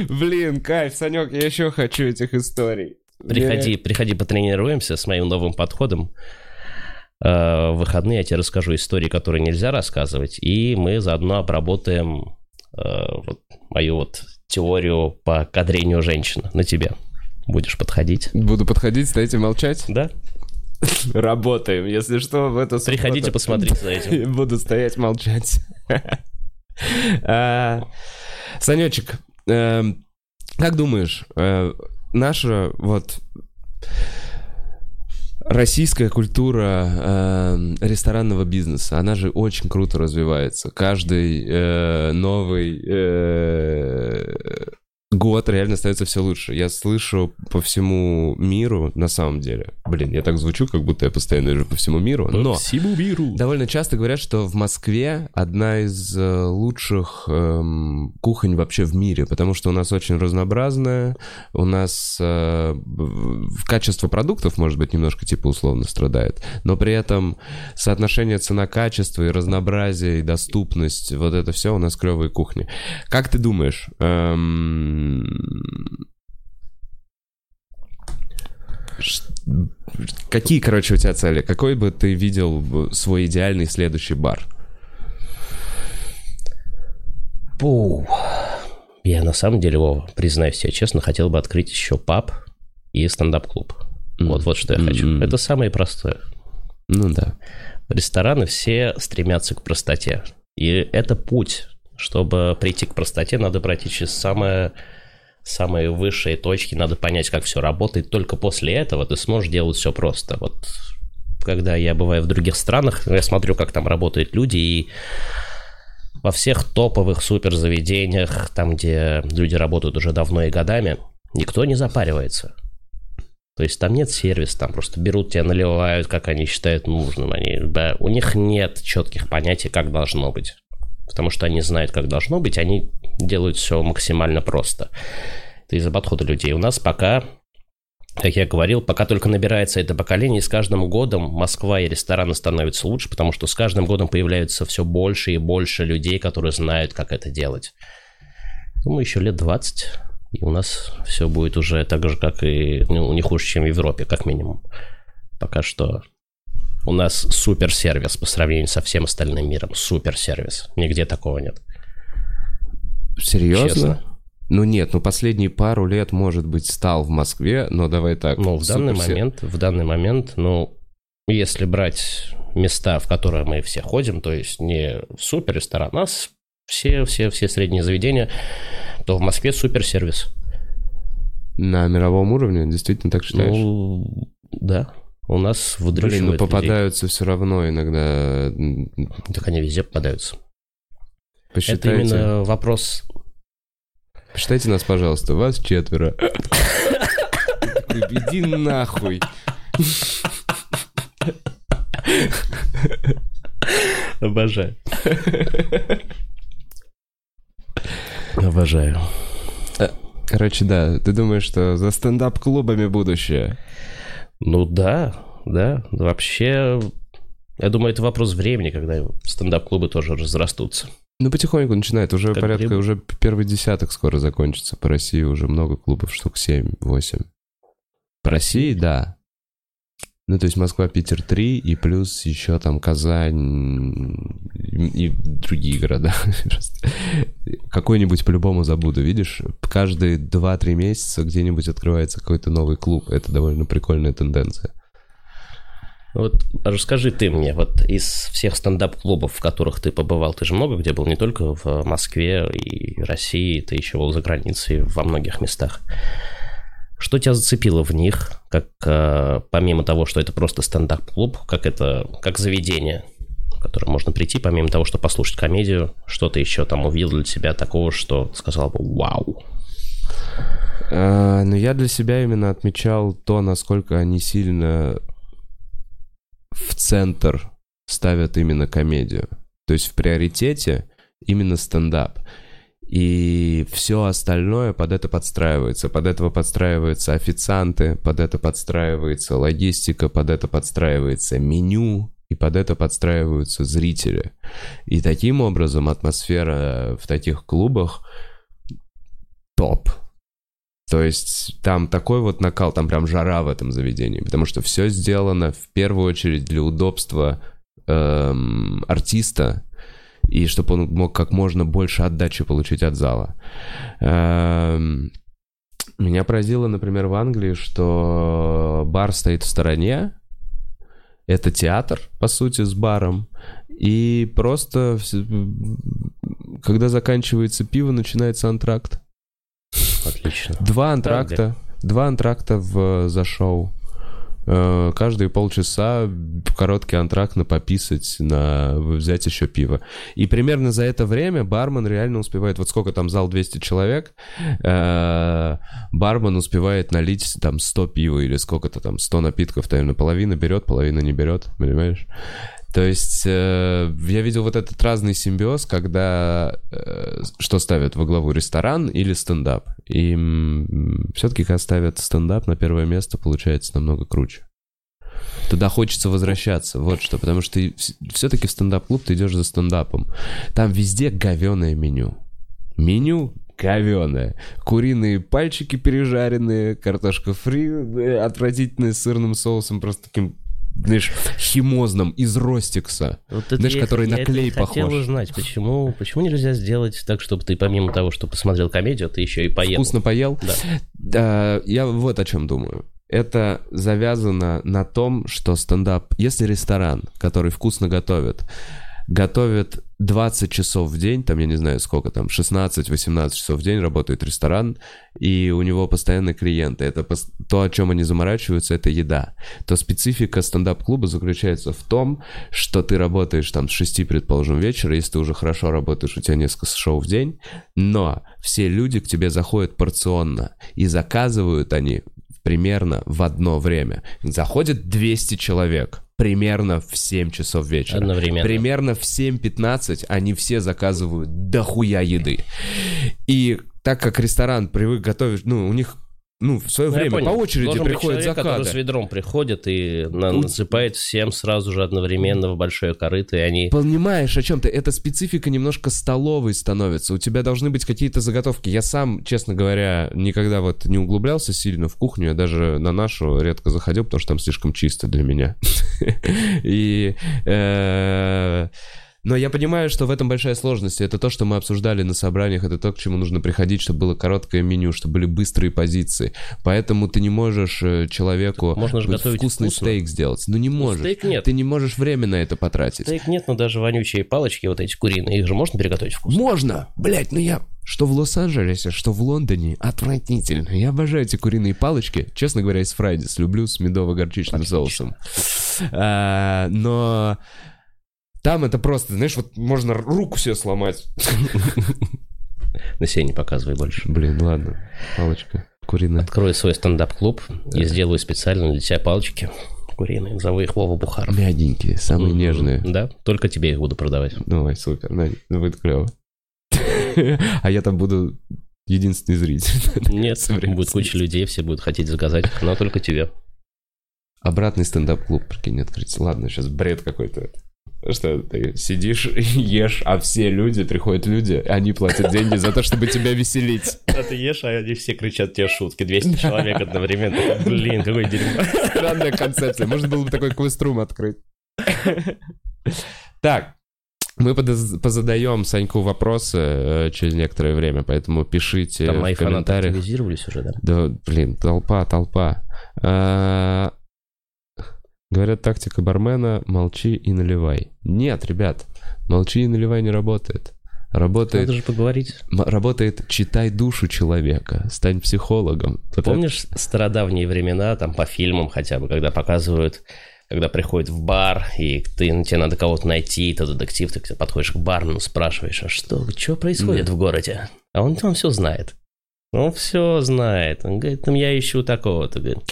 Блин, кайф, Санек, я еще хочу этих историй. Приходи, приходи, потренируемся с моим новым подходом. Э, В выходные я тебе расскажу истории, которые нельзя рассказывать, и мы заодно обработаем э, вот мою вот теорию по кадрению женщин на тебе. Будешь подходить? Буду подходить, стоите молчать. Да? Работаем, если что, в эту. Приходите посмотреть за этим. Буду стоять молчать. А, Санечек, эм, как думаешь, э, наша вот российская культура эм, ресторанного бизнеса, она же очень круто развивается. Каждый э, новый э, год реально становится все лучше. Я слышу по всему миру, на самом деле. Блин, я так звучу, как будто я постоянно езжу по всему миру. Но всему миру. довольно часто говорят, что в Москве одна из э, лучших эм, кухонь вообще в мире, потому что у нас очень разнообразная, у нас э, качество продуктов, может быть, немножко типа условно страдает, но при этом соотношение цена-качество и разнообразие, и доступность, вот это все у нас клевые кухни. Как ты думаешь, эм, Какие, короче, у тебя цели? Какой бы ты видел свой идеальный следующий бар? Пу. Я на самом деле, Вова, признаюсь себе честно, хотел бы открыть еще паб и стендап-клуб. Вот, вот что я хочу. М. Это самое простое. Ну да. Рестораны все стремятся к простоте. И это путь. Чтобы прийти к простоте, надо пройти через самое самые высшие точки, надо понять, как все работает. Только после этого ты сможешь делать все просто. Вот когда я бываю в других странах, я смотрю, как там работают люди, и во всех топовых суперзаведениях, там, где люди работают уже давно и годами, никто не запаривается. То есть там нет сервиса, там просто берут тебя, наливают, как они считают нужным. Они, да, у них нет четких понятий, как должно быть. Потому что они знают, как должно быть, они делают все максимально просто. Это из-за подхода людей. У нас пока, как я говорил, пока только набирается это поколение, и с каждым годом Москва и рестораны становятся лучше, потому что с каждым годом появляются все больше и больше людей, которые знают, как это делать. Думаю, еще лет 20, и у нас все будет уже так же, как и ну, не хуже, чем в Европе, как минимум. Пока что у нас суперсервис по сравнению со всем остальным миром. Суперсервис. Нигде такого нет. Серьезно? Честно. Ну нет, ну последние пару лет, может быть, стал в Москве, но давай так. Ну, в данный суперсер- момент, в данный момент, ну, если брать места, в которые мы все ходим, то есть не супер ресторан, а с- все, все, все средние заведения, то в Москве суперсервис. На мировом уровне, действительно так считаешь? Ну, да. У нас Блин, ну выдрючивают людей. попадаются все равно иногда... Так они везде попадаются. Посчитайте. Это именно вопрос... Посчитайте нас, пожалуйста. Вас четверо. Иди нахуй. Обожаю. Обожаю. Короче, да, ты думаешь, что за стендап-клубами будущее? Ну да, да. Вообще, я думаю, это вопрос времени, когда стендап-клубы тоже разрастутся. Ну, потихоньку начинает. Уже Как порядка, грибы. уже первый десяток скоро закончится. По России уже много клубов, штук 7-8. По России, да. Ну, то есть Москва, Питер 3, и плюс еще там Казань и другие города. Какой-нибудь по-любому забуду, видишь? Каждые 2-3 месяца где-нибудь открывается какой-то новый клуб. Это довольно прикольная тенденция. Вот расскажи ты мне, вот из всех стендап-клубов, в которых ты побывал, ты же много где был, не только в Москве и России, ты еще был за границей во многих местах. Что тебя зацепило в них, как э, помимо того, что это просто стендап-клуб, как это, как заведение, в которое можно прийти, помимо того, что послушать комедию, что ты еще там увидел для себя такого, что сказал бы «Вау». А, Но я для себя именно отмечал то, насколько они сильно в центр ставят именно комедию. То есть в приоритете именно стендап. И все остальное под это подстраивается. Под этого подстраиваются официанты, под это подстраивается логистика, под это подстраивается меню, и под это подстраиваются зрители. И таким образом атмосфера в таких клубах топ. То есть там такой вот накал, там прям жара в этом заведении, потому что все сделано в первую очередь для удобства эм, артиста, и чтобы он мог как можно больше отдачи получить от зала. Эм, меня поразило, например, в Англии, что бар стоит в стороне, это театр, по сути, с баром, и просто, когда заканчивается пиво, начинается антракт. Отлично. Два антракта. Два антракта в, за шоу. Э, Каждые полчаса короткий антракт на пописать, на взять еще пиво. И примерно за это время бармен реально успевает, вот сколько там зал 200 человек, э, бармен успевает налить там 100 пива или сколько-то там, 100 напитков, наверное, половина берет, половина не берет, понимаешь? То есть э, я видел вот этот разный симбиоз, когда э, что ставят во главу ресторан или стендап. И все-таки когда ставят стендап на первое место, получается намного круче. Туда хочется возвращаться, вот что, потому что все-таки в стендап-клуб ты идешь за стендапом. Там везде говеное меню. Меню говеное. Куриные пальчики пережаренные, картошка фри э, отвратительная с сырным соусом, просто таким знаешь, химозным из Ростикса. Вот Знаешь, я- который я на клей хотел похож. узнать, почему, почему нельзя сделать так, чтобы ты помимо того, что посмотрел комедию, ты еще и поел. Вкусно поел? Да. Да, я вот о чем думаю. Это завязано на том, что стендап, если ресторан, который вкусно готовит, готовит 20 часов в день, там, я не знаю, сколько там, 16-18 часов в день работает ресторан, и у него постоянные клиенты. Это то, о чем они заморачиваются, это еда. То специфика стендап-клуба заключается в том, что ты работаешь там с 6, предположим, вечера, если ты уже хорошо работаешь, у тебя несколько шоу в день, но все люди к тебе заходят порционно, и заказывают они примерно в одно время. Заходит 200 человек примерно в 7 часов вечера. Одновременно. Примерно в 7.15 они все заказывают дохуя еды. И так как ресторан привык готовить, ну, у них, ну, в свое Ну, время по очереди Должен быть приходят человек, который с ведром приходит и на- насыпает всем сразу же одновременно в большое корыто, и они... Понимаешь, о чем ты? Эта специфика немножко столовой становится. У тебя должны быть какие-то заготовки. Я сам, честно говоря, никогда вот не углублялся сильно в кухню. Я даже на нашу редко заходил, потому что там слишком чисто для меня. И... Но я понимаю, что в этом большая сложность. Это то, что мы обсуждали на собраниях, это то, к чему нужно приходить, чтобы было короткое меню, чтобы были быстрые позиции. Поэтому ты не можешь э, человеку Можно же готовить вкусный вкусно. стейк сделать. Ну не можешь. стейк нет. Ты не можешь время на это потратить. Стейк нет, но даже вонючие палочки, вот эти куриные, их же можно приготовить вкусно. Можно! Блять, ну я... Что в Лос-Анджелесе, что в Лондоне, отвратительно. Я обожаю эти куриные палочки. Честно говоря, из Фрайдис люблю с медово-горчичным соусом. А, но Там это просто, знаешь, вот можно руку себе сломать. На себе не показывай больше. Блин, ладно. Палочка куриная. Открою свой стендап-клуб и сделаю специально для тебя палочки куриные. Зову их Вова Бухар. Мягенькие, самые нежные. Да, только тебе их буду продавать. Давай, супер, ну, будет клево. А я там буду единственный зритель. Нет, будет куча людей, все будут хотеть заказать, но только тебе. Обратный стендап-клуб, прикинь, открыть. Ладно, сейчас бред какой-то. Что ты сидишь и ешь, а все люди, приходят люди, они платят деньги за то, чтобы тебя веселить. А ты ешь, а они все кричат тебе шутки. 200 человек одновременно. Блин, какой дерьмо. Странная концепция. Можно было бы такой квеструм открыть. Так, мы позадаем Саньку вопросы э, через некоторое время, поэтому пишите Там мои в комментариях. активизировались уже, да? Да, блин, толпа, толпа. Говорят, тактика бармена «молчи и наливай». Нет, ребят, «молчи и наливай» не работает. Работает, Надо же поговорить. работает «читай душу человека», «стань психологом». Ты помнишь стародавние времена, там по фильмам хотя бы, когда показывают, когда приходят в бар, и ты, тебе надо кого-то найти, ты детектив, ты подходишь к бармену, спрашиваешь, а что, что происходит в городе? А он там все знает. Он все знает. Он говорит, там я ищу такого-то. Говорит,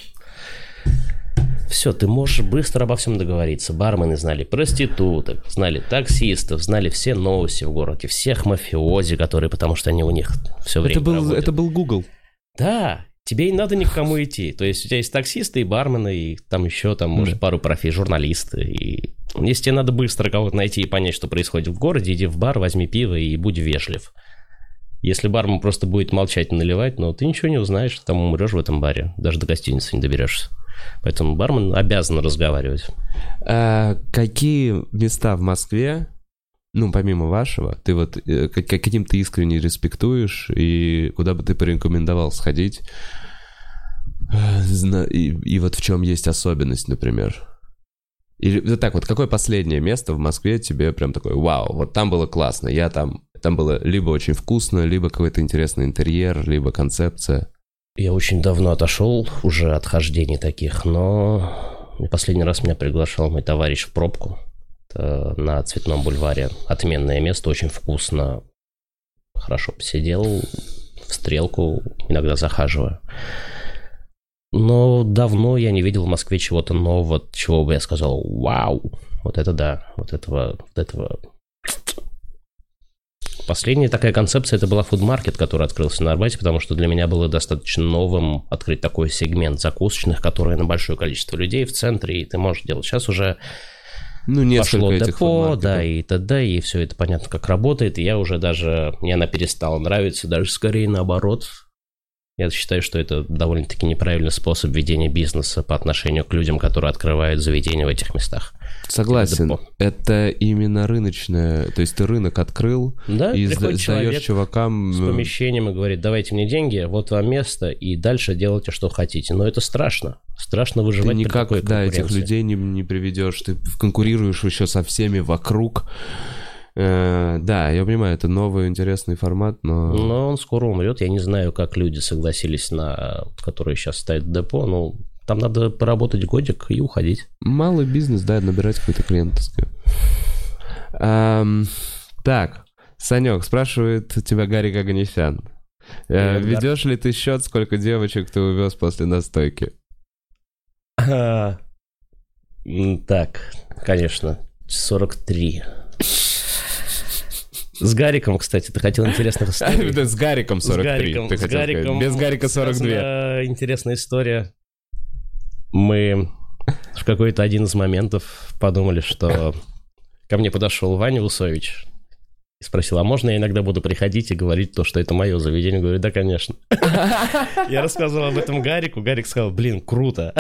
все, ты можешь быстро обо всем договориться. Бармены знали проституток, знали таксистов, знали все новости в городе, всех мафиози, которые, потому что они у них все время Это был, проводят. это был Google. Да, тебе не надо ни к кому идти. То есть у тебя есть таксисты и бармены, и там еще, там, может, пару профессий, журналисты. И если тебе надо быстро кого-то найти и понять, что происходит в городе, иди в бар, возьми пиво и будь вежлив. Если бармен просто будет молчать и наливать, ну, ты ничего не узнаешь, там умрешь в этом баре. Даже до гостиницы не доберешься. Поэтому бармен обязан разговаривать. А, какие места в Москве, ну, помимо вашего, ты вот э, к- к- каким ты искренне респектуешь и куда бы ты порекомендовал сходить? Э, И, и вот в чем есть особенность, например? Или вот так вот, какое последнее место в Москве тебе прям такое, вау, вот там было классно, я там, там было либо очень вкусно, либо какой-то интересный интерьер, либо концепция. Я очень давно отошел уже от хождений таких, но последний раз меня приглашал мой товарищ в пробку Это на Цветном бульваре. Отменное место, очень вкусно. Хорошо посидел, в стрелку иногда захаживаю. Но давно я не видел в Москве чего-то нового, чего бы я сказал, вау, вот это да, вот этого, вот этого Последняя такая концепция это была фудмаркет, который открылся на Арбате, потому что для меня было достаточно новым открыть такой сегмент закусочных, которые на большое количество людей в центре, и ты можешь делать. Сейчас уже Ну, пошло депо, да, и т.д., и все это понятно, как работает, и я уже даже, мне она перестала нравиться, даже скорее наоборот. Я считаю, что это довольно-таки неправильный способ ведения бизнеса по отношению к людям, которые открывают заведения в этих местах. Согласен. депо. Это именно рыночное. То есть ты рынок открыл Да, и сдаешь чувакам. с э, помещением и говорит, давайте мне деньги, вот вам место, и дальше делайте, что хотите. Но это страшно. Страшно Ты выживать при никак, такой да, этих людей не, не приведешь. Ты конкурируешь еще со всеми вокруг. Э, да, я понимаю, это новый интересный формат, но. Но он скоро умрет. Я не знаю, как люди согласились на... которые сейчас ставят депо. Ну, там надо поработать годик и уходить. Малый бизнес, да, набирать какой-то клиентовский. Ам, так, Санек, спрашивает тебя Гарик Аганесян. Э. Ведешь ли ты счет, сколько девочек ты увез после настойки? М, Так, конечно, 43. С Гариком, кстати, ты хотел интересных историй. С Гариком 43, С Гариком, ты с сказать. Гариком Без Гарика 42. связана интересная история. Мы в какой-то один из моментов подумали, что ко мне подошел Ваня Усович и спросил, а можно я иногда буду приходить и говорить то, что это мое заведение? Говорю, да, конечно. Я рассказывал об этом Гарику, Гарик сказал, блин, круто.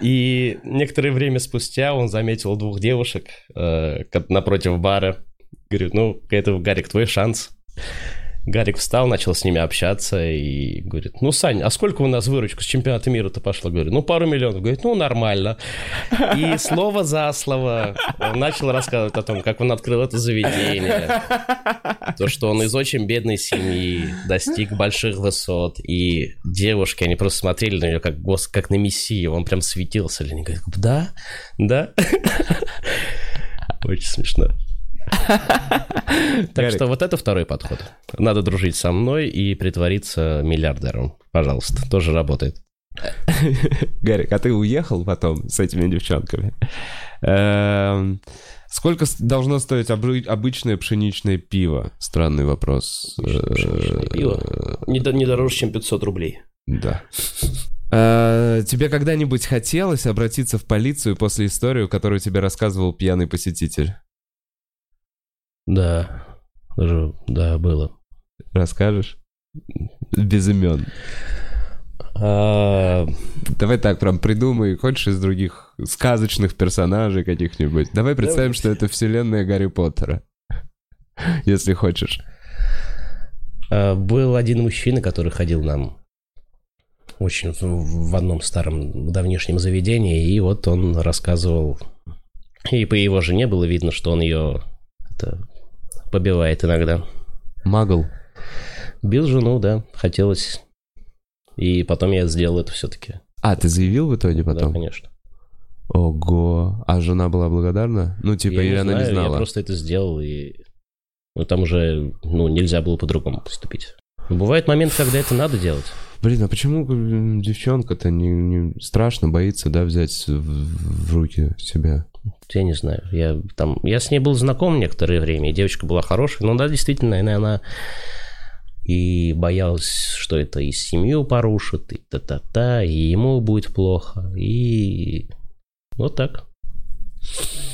И некоторое время спустя он заметил двух девушек э, напротив бара. Говорит, ну, это, Гарик, твой шанс. Гарик встал, начал с ними общаться и говорит, ну, Сань, а сколько у нас выручка с чемпионата мира-то пошло? Говорю, ну, пару миллионов. Говорит, ну, нормально. И слово за слово он начал рассказывать о том, как он открыл это заведение. То, что он из очень бедной семьи достиг больших высот. И девушки, они просто смотрели на него как, гос, как на мессию. Он прям светился. Они говорят, да, да. Очень смешно. Так что вот это второй подход. Надо дружить со мной и притвориться миллиардером. Пожалуйста, тоже работает. Гарик, а ты уехал потом с этими девчонками? Эм, сколько должно стоить обычное пшеничное пиво? Странный вопрос. Пшеничное пиво? Не дороже, чем 500 рублей. Да. Э, тебе когда-нибудь хотелось обратиться в полицию после истории, которую тебе рассказывал пьяный посетитель? Да, даже, да, было. Расскажешь? Без имен. А... Давай так, прям придумай, хочешь из других сказочных персонажей каких-нибудь. Давай представим, Давай. что это вселенная Гарри Поттера. Если хочешь. А, был один мужчина, который ходил нам очень в одном старом давнешнем заведении, и вот он рассказывал, и по его жене было видно, что он ее это, побивает иногда. Магл. Бил жену, да, хотелось. И потом я сделал это все-таки. А, ты заявил в итоге потом? Да, конечно. Ого. А жена была благодарна? Ну, типа, я или не она знаю, не знала? Я просто это сделал, и... Ну, там уже, ну, нельзя было по-другому поступить. Бывает момент, когда это надо делать. Блин, а почему девчонка-то не, не страшно боится, да, взять в, в руки себя? Я не знаю. Я, там, я с ней был знаком некоторое время, и девочка была хорошая. Ну да, действительно, наверное, она и боялась, что это и семью порушит, и та-та-та, и ему будет плохо, и вот так.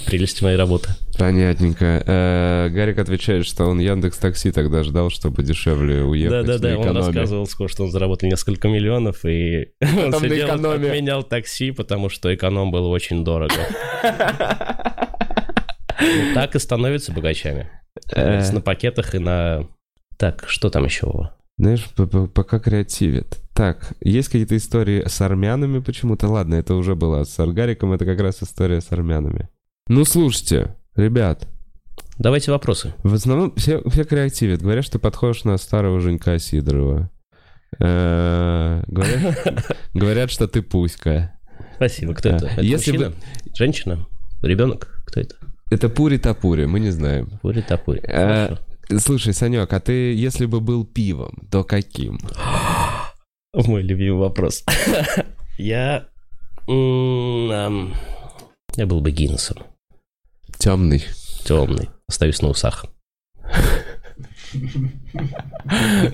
Прелесть моей работы. Понятненько. Э, Гарик отвечает, что он Яндекс Такси тогда ждал, чтобы дешевле уехать Да-да-да, он рассказывал, что он заработал несколько миллионов, и он сидел, отменял такси, потому что эконом был очень дорого. Ну, так и становятся богачами. Э. На пакетах и на... Так, что там еще? Знаешь, пока креативит. Так, есть какие-то истории с армянами почему-то? Ладно, это уже было. С Аргариком это как раз история с армянами. Ну, слушайте, ребят. Давайте вопросы. В основном все, все креативят. Говорят, что подходишь на старого Женька Сидорова. Э, говорят, что ты пуська. Спасибо. Кто это? Мужчина? Женщина? Ребенок? Кто это? Это Пури-Тапури, мы не знаем. Пури-Тапури. Э, Слушай, Санек, а ты, если бы был пивом, то каким? Мой любимый вопрос. Я... Я был бы Гиннесом. Темный. Темный. Остаюсь на усах.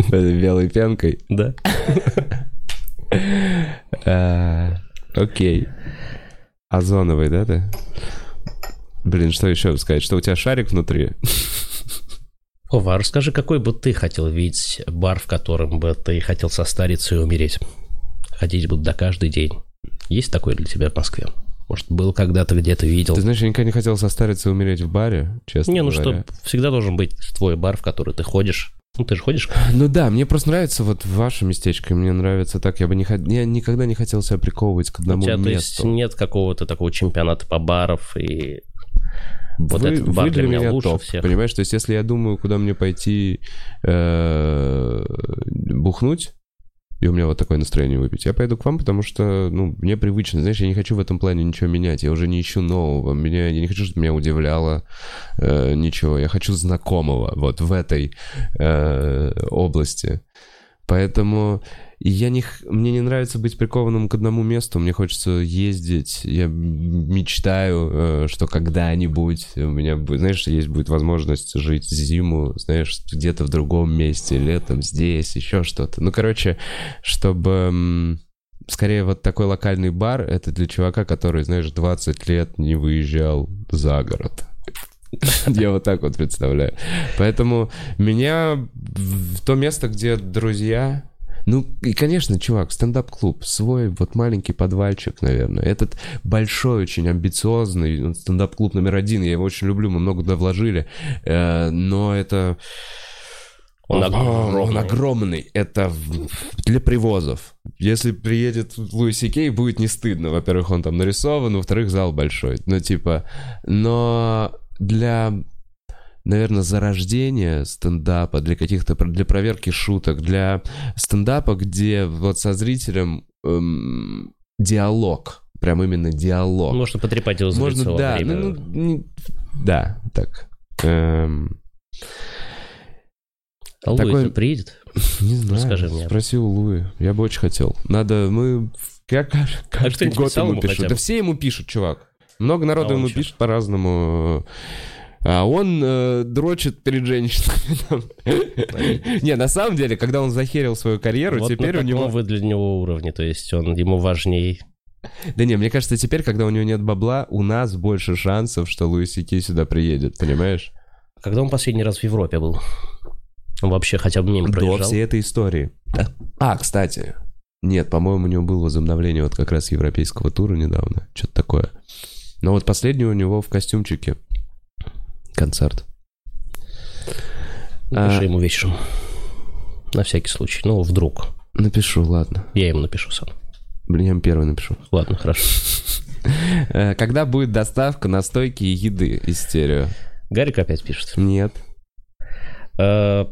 Белой пенкой? Да. А, окей. Озоновый, да, ты? Блин, что еще сказать? Что у тебя шарик внутри? Ова, а расскажи, какой бы ты хотел видеть бар, в котором бы ты хотел состариться и умереть? Ходить до каждый день. Есть такой для тебя в Москве? Может, был когда-то где-то видел? Ты знаешь, я никогда не хотел состариться и умереть в баре, честно Не, ну говоря. что, всегда должен быть твой бар, в который ты ходишь. Ну, ты же ходишь? Ну да, мне просто нравится вот ваше местечко, мне нравится так. Я бы не я никогда не хотел себя приковывать к одному У тебя, месту. то есть, нет какого-то такого чемпионата по баров и вот вы, этот бар вы для, для меня, меня лучше топ, всех. Понимаешь, то есть если я думаю, куда мне пойти э, бухнуть, и у меня вот такое настроение выпить, я пойду к вам, потому что, ну, мне привычно, знаешь, я не хочу в этом плане ничего менять, я уже не ищу нового, меня, я не хочу, чтобы меня удивляло э, ничего, я хочу знакомого вот в этой э, области. Поэтому я не, мне не нравится быть прикованным к одному месту, мне хочется ездить. Я мечтаю, э, что когда-нибудь у меня, знаешь, есть будет возможность жить зиму, знаешь, где-то в другом месте, летом здесь, еще что-то. Ну, короче, чтобы скорее вот такой локальный бар, это для чувака, который, знаешь, 20 лет не выезжал за город. Я вот так вот представляю. Поэтому меня в то место, где друзья, ну, и, конечно, чувак, стендап-клуб, свой вот маленький подвальчик, наверное. Этот большой, очень амбициозный стендап-клуб номер один, я его очень люблю, мы много туда вложили, э, но это... Он огромный. Он огромный. Это для привозов. Если приедет Луиси Кей, будет не стыдно. Во-первых, он там нарисован, во-вторых, зал большой. Ну, типа... Но для наверное, зарождение стендапа, для каких-то, для проверки шуток, для стендапа, где вот со зрителем эм, диалог, прям именно диалог. Можно потрепать его за Можно, лицо да, ну, ну, Да, так. Эм, А Луи Такой- приедет? не знаю, Расскажи мне. спроси у Луи. Я бы очень хотел. Надо, мы... Как, каждый что-нибудь год ему пишут. Да все ему пишут, чувак. Много народу А ему пишет по-разному. А он э, дрочит перед женщинами. Не, на самом деле, когда он захерил свою карьеру, Вот теперь у него... вы для него уровне, то есть он ему важней. Да не, мне кажется, теперь, когда у него нет бабла, у нас больше шансов, что Луис Сикей сюда приедет, понимаешь? Когда он последний раз в Европе был? Он вообще хотя бы мимо До проезжал? всей этой истории. А, кстати, нет, по-моему, у него было возобновление вот как раз европейского тура недавно, что-то такое. Но вот последний у него в костюмчике концерт. Напиши А. ему вечером. На всякий случай. Ну, вдруг. Напишу, ладно. Я ему напишу сам. Блин, я ему первый напишу. Ладно, хорошо. Э, Когда будет доставка настойки и еды из стерео? Гарик опять пишет. Нет. Э,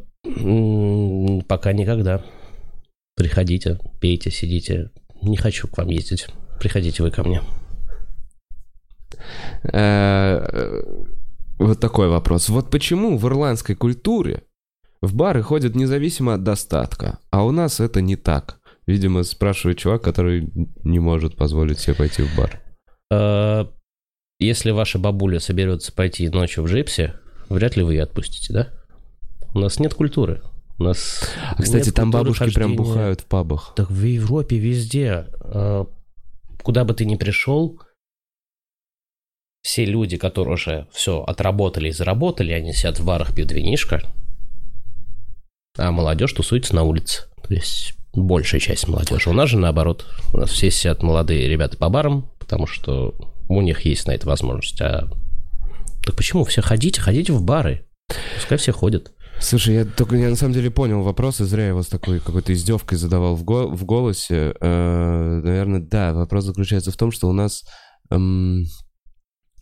Пока никогда. Приходите, пейте, сидите. Не хочу к вам ездить. Приходите вы ко мне. Вот такой вопрос. Вот почему в ирландской культуре в бары ходят независимо от достатка, а у нас это не так? Видимо, спрашивает чувак, который не может позволить себе пойти в бар. Э, Если ваша бабуля соберется пойти ночью в джипсе, вряд ли вы ее отпустите, да? У нас нет культуры. У нас А, кстати, там бабушки прям хождения. бухают в пабах. Так в Европе везде, э, куда бы ты ни пришел, все люди, которые уже все отработали и заработали, они сидят в барах, пьют винишко, а молодежь тусуется на улице. То есть большая часть молодежи. У нас же наоборот. У нас все сидят молодые ребята по барам, потому что у них есть на это возможность. А так почему? Все ходите, ходите в бары. Пускай все ходят. Слушай, я только я на самом деле понял вопрос, и зря его с такой какой-то издевкой задавал в, го- в голосе. Э, наверное, да, вопрос заключается в том, что у нас эм,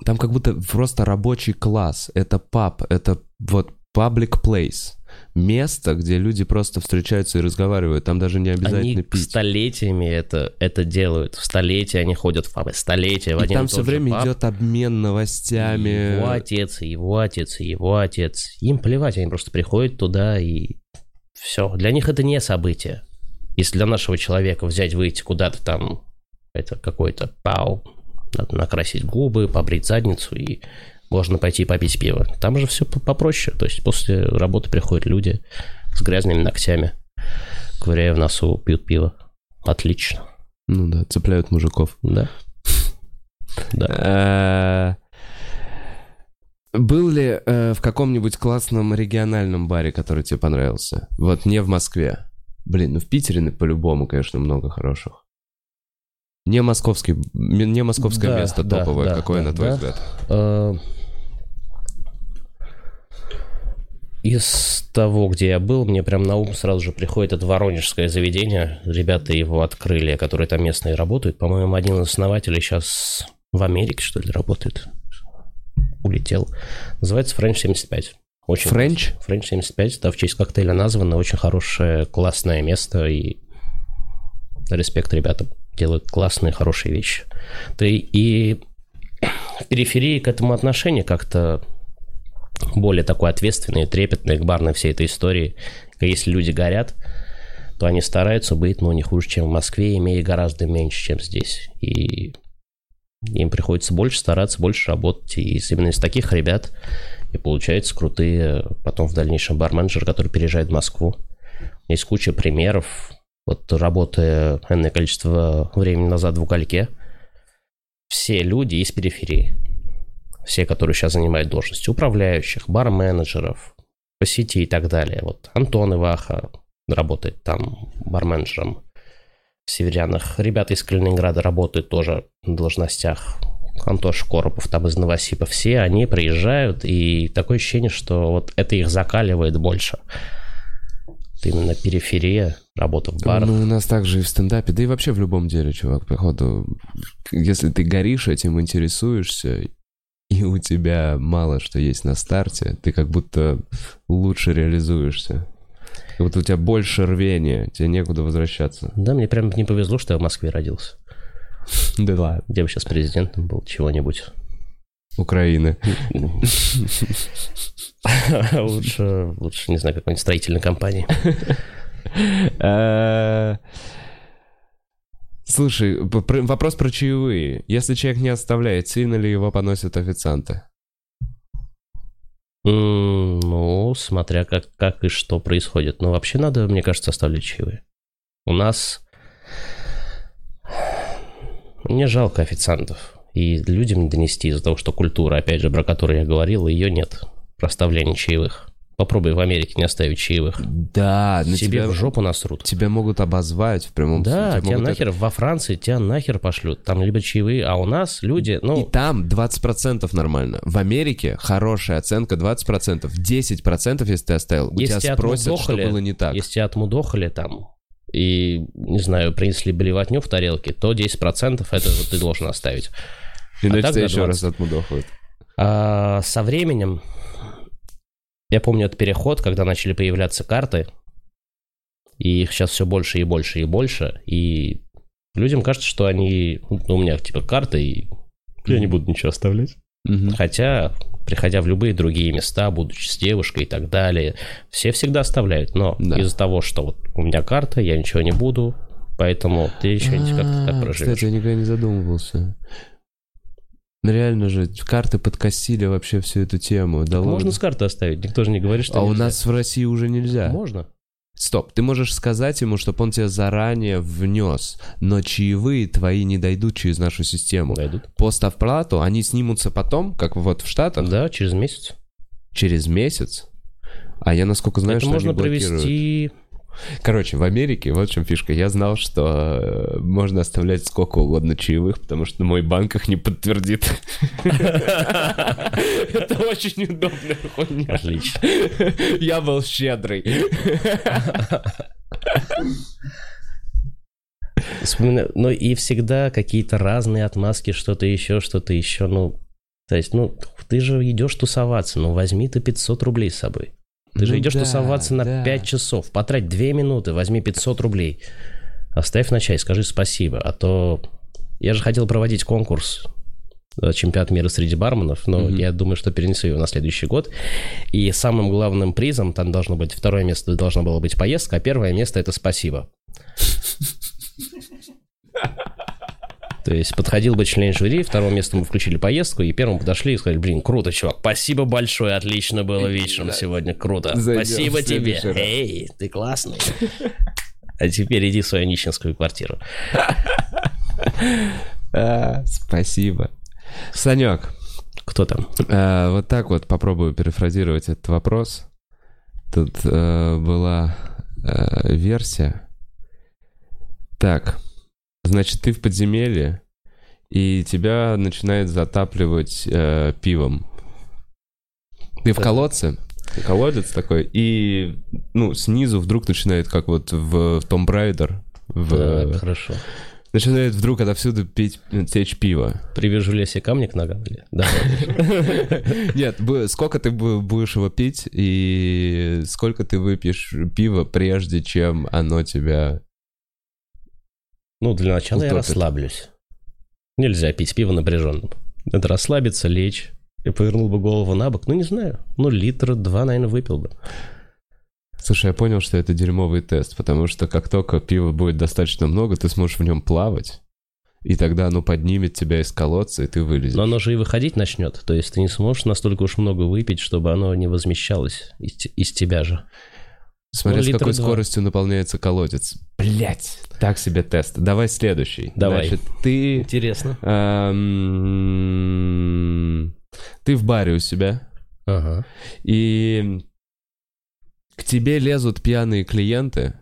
там как будто просто рабочий класс. Это паб, это вот public place. Место, где люди просто встречаются и разговаривают. Там даже не обязательно Они пить. столетиями это, это делают. В столетия они ходят в пабы. Столетия в И один там и все время паб. идет обмен новостями. Его отец, и его отец, и его отец. Им плевать, они просто приходят туда и все. Для них это не событие. Если для нашего человека взять, выйти куда-то там, это какой-то пау, надо накрасить губы, побрить задницу и можно пойти попить пиво. Там же все попроще. То есть после работы приходят люди с грязными ногтями, ковыряя в носу, пьют пиво. Отлично. Ну да, цепляют мужиков. Да. Да. Э, Был ли э, в каком-нибудь классном региональном баре, который тебе понравился? Вот не в Москве. Блин, ну в Питере ну, по-любому, конечно, много хороших. Не московский, не московское Да, место да, топовое, да, какое, да, на твой да. взгляд? Э, Из того, где я был, мне прям на ум сразу же приходит это воронежское заведение. Ребята его открыли, которые там местные работают. По-моему, один из основателей сейчас в Америке, что ли, работает. Улетел. Называется French 75. Очень Френч? French 75, да, в честь коктейля названо. Очень хорошее, классное место. И респект ребятам. Делают классные, хорошие вещи. Да и, в периферии к этому отношение как-то более такой ответственный, трепетный к барной всей этой истории. Если люди горят, то они стараются быть, но не хуже, чем в Москве, имея гораздо меньше, чем здесь. И им приходится больше стараться, больше работать. И именно из таких ребят и получаются крутые потом в дальнейшем барменджеры, которые переезжают в Москву. Есть куча примеров. Вот работая энное количество времени назад в угольке, все люди из периферии все, которые сейчас занимают должности управляющих, бар-менеджеров, по сети и так далее. Вот Антон Иваха работает там барменеджером в Северянах. Ребята из Калининграда работают тоже на должностях. Антош Коропов там из Новосипа. Все они приезжают, и такое ощущение, что вот это их закаливает больше. Именно периферия, работа в барах. Ну, у нас также и в стендапе, да и вообще в любом деле, чувак, походу, если ты горишь этим, интересуешься, и у тебя мало что есть на старте, ты как будто лучше реализуешься. Как будто у тебя больше рвения, тебе некуда возвращаться. Да, мне прям не повезло, что я в Москве родился. Да ладно. Где бы сейчас президентом был, чего-нибудь. Украины. Лучше, лучше, не знаю, какой-нибудь строительной компании. Э, Слушай, вопрос про чаевые. Если человек не оставляет, сильно ли его поносят официанты? Ну, смотря как, как и что происходит. Но вообще надо, мне кажется, оставлять чаевые. У нас... Мне жалко официантов. И людям донести из-за того, что культура, опять же, про которую я говорил, ее нет. Про оставление чаевых. Попробуй в Америке не оставить чаевых. Да, на Тебе тебя, в жопу насрут. тебя могут обозвать в прямом Да, смысле. тебя могут нахер во Франции тебя нахер пошлют. Там либо чаевые, а у нас люди, это- ну, И там 20% нормально. В Америке хорошая оценка 20%. 10% если ты оставил, у Если тебя тебя спросят, что отмудохали, было не так. Если тебя отмудохали там и, не знаю, принесли блевотню в тарелке, то 10% это вот ты должен оставить. Иначе так тебя еще 20. раз отмудохают. А со временем, я помню этот переход, когда начали появляться карты, и их сейчас все больше и больше и больше, и людям кажется, что они, ну, у меня типа карта, и я не буду ничего оставлять. Мгм. Хотя, приходя в любые другие места, будучи с девушкой и так далее, все всегда оставляют. Но Да. из-за того, что вот у меня карта, я ничего не буду, поэтому ты еще не как-то так А, проживешь. Кстати, я никогда не задумывался. Реально же, карты подкосили вообще всю эту тему. Да Можно с карты оставить, никто же не говорит, что А у нельзя. нас в России уже нельзя. Можно. Стоп, ты можешь сказать ему, чтобы он тебя заранее внес, но чаевые твои не дойдут через нашу систему. Дойдут. Поставплату они снимутся потом, как вот в Штатах, Да, через месяц. через месяц. А я насколько знаю, Это что можно они блокируют. провести... Короче, в Америке, вот в чем фишка. Я знал, что э, можно оставлять сколько угодно чаевых, потому что мой банк их не подтвердит. Это очень удобная хуйня. Отлично. Я был щедрый. Вспоминаю, но и всегда какие-то разные отмазки, что-то еще, что-то еще, ну, то есть, ну, ты же идешь тусоваться, ну, возьми ты 500 рублей с собой. Ты же Ну идешь да, тусоваться на да. 5 часов, потрать 2 минуты, возьми 500 рублей, оставь на чай, скажи спасибо, а то я же хотел проводить конкурс э, чемпионат мира среди барменов, но Мгм. я думаю, что перенесу его на следующий год. И самым главным призом там должно быть второе место должно было быть поездка, а первое место это спасибо. То есть подходил бы член жюри, второму месту мы включили поездку, и первому подошли и сказали, блин, круто, чувак, спасибо большое, отлично было вечером сегодня, круто. Зайдем спасибо тебе. раз». Эй, ты классный. А теперь иди в свою нищенскую квартиру. А, Спасибо. Санек, Кто там? э, вот так вот попробую перефразировать этот вопрос. Тут э, была э, версия. Так, значит, ты в подземелье, и тебя начинает затапливать э, пивом. Ты в колодце, колодец такой, и ну снизу вдруг начинает, как вот в Том Брайдер, в, Так, хорошо. начинает вдруг отовсюду пить, течь пиво. Привяжу себе камни к ногам? Или? Да. Нет, сколько ты бу- будешь его пить и сколько ты выпьешь пива, прежде чем оно тебя... Ну, для начала я Утопит. расслаблюсь. Нельзя пить пиво напряженным. Надо расслабиться, лечь. Я повернул бы голову на бок. Ну, не знаю. Ну, литра два, наверное, выпил бы. Слушай, я понял, что это дерьмовый тест, потому что как только пива будет достаточно много, ты сможешь в нем плавать, и тогда оно поднимет тебя из колодца, и ты вылезешь. Но оно же и выходить начнет. То есть ты не сможешь настолько уж много выпить, чтобы оно не возмещалось из, из тебя же. Смотря ну, с какой два. скоростью наполняется колодец. Блять, так себе тест. Давай следующий. Давай. Значит, ты... Интересно. эм, Ты в баре у себя, Ага. и к тебе лезут пьяные клиенты,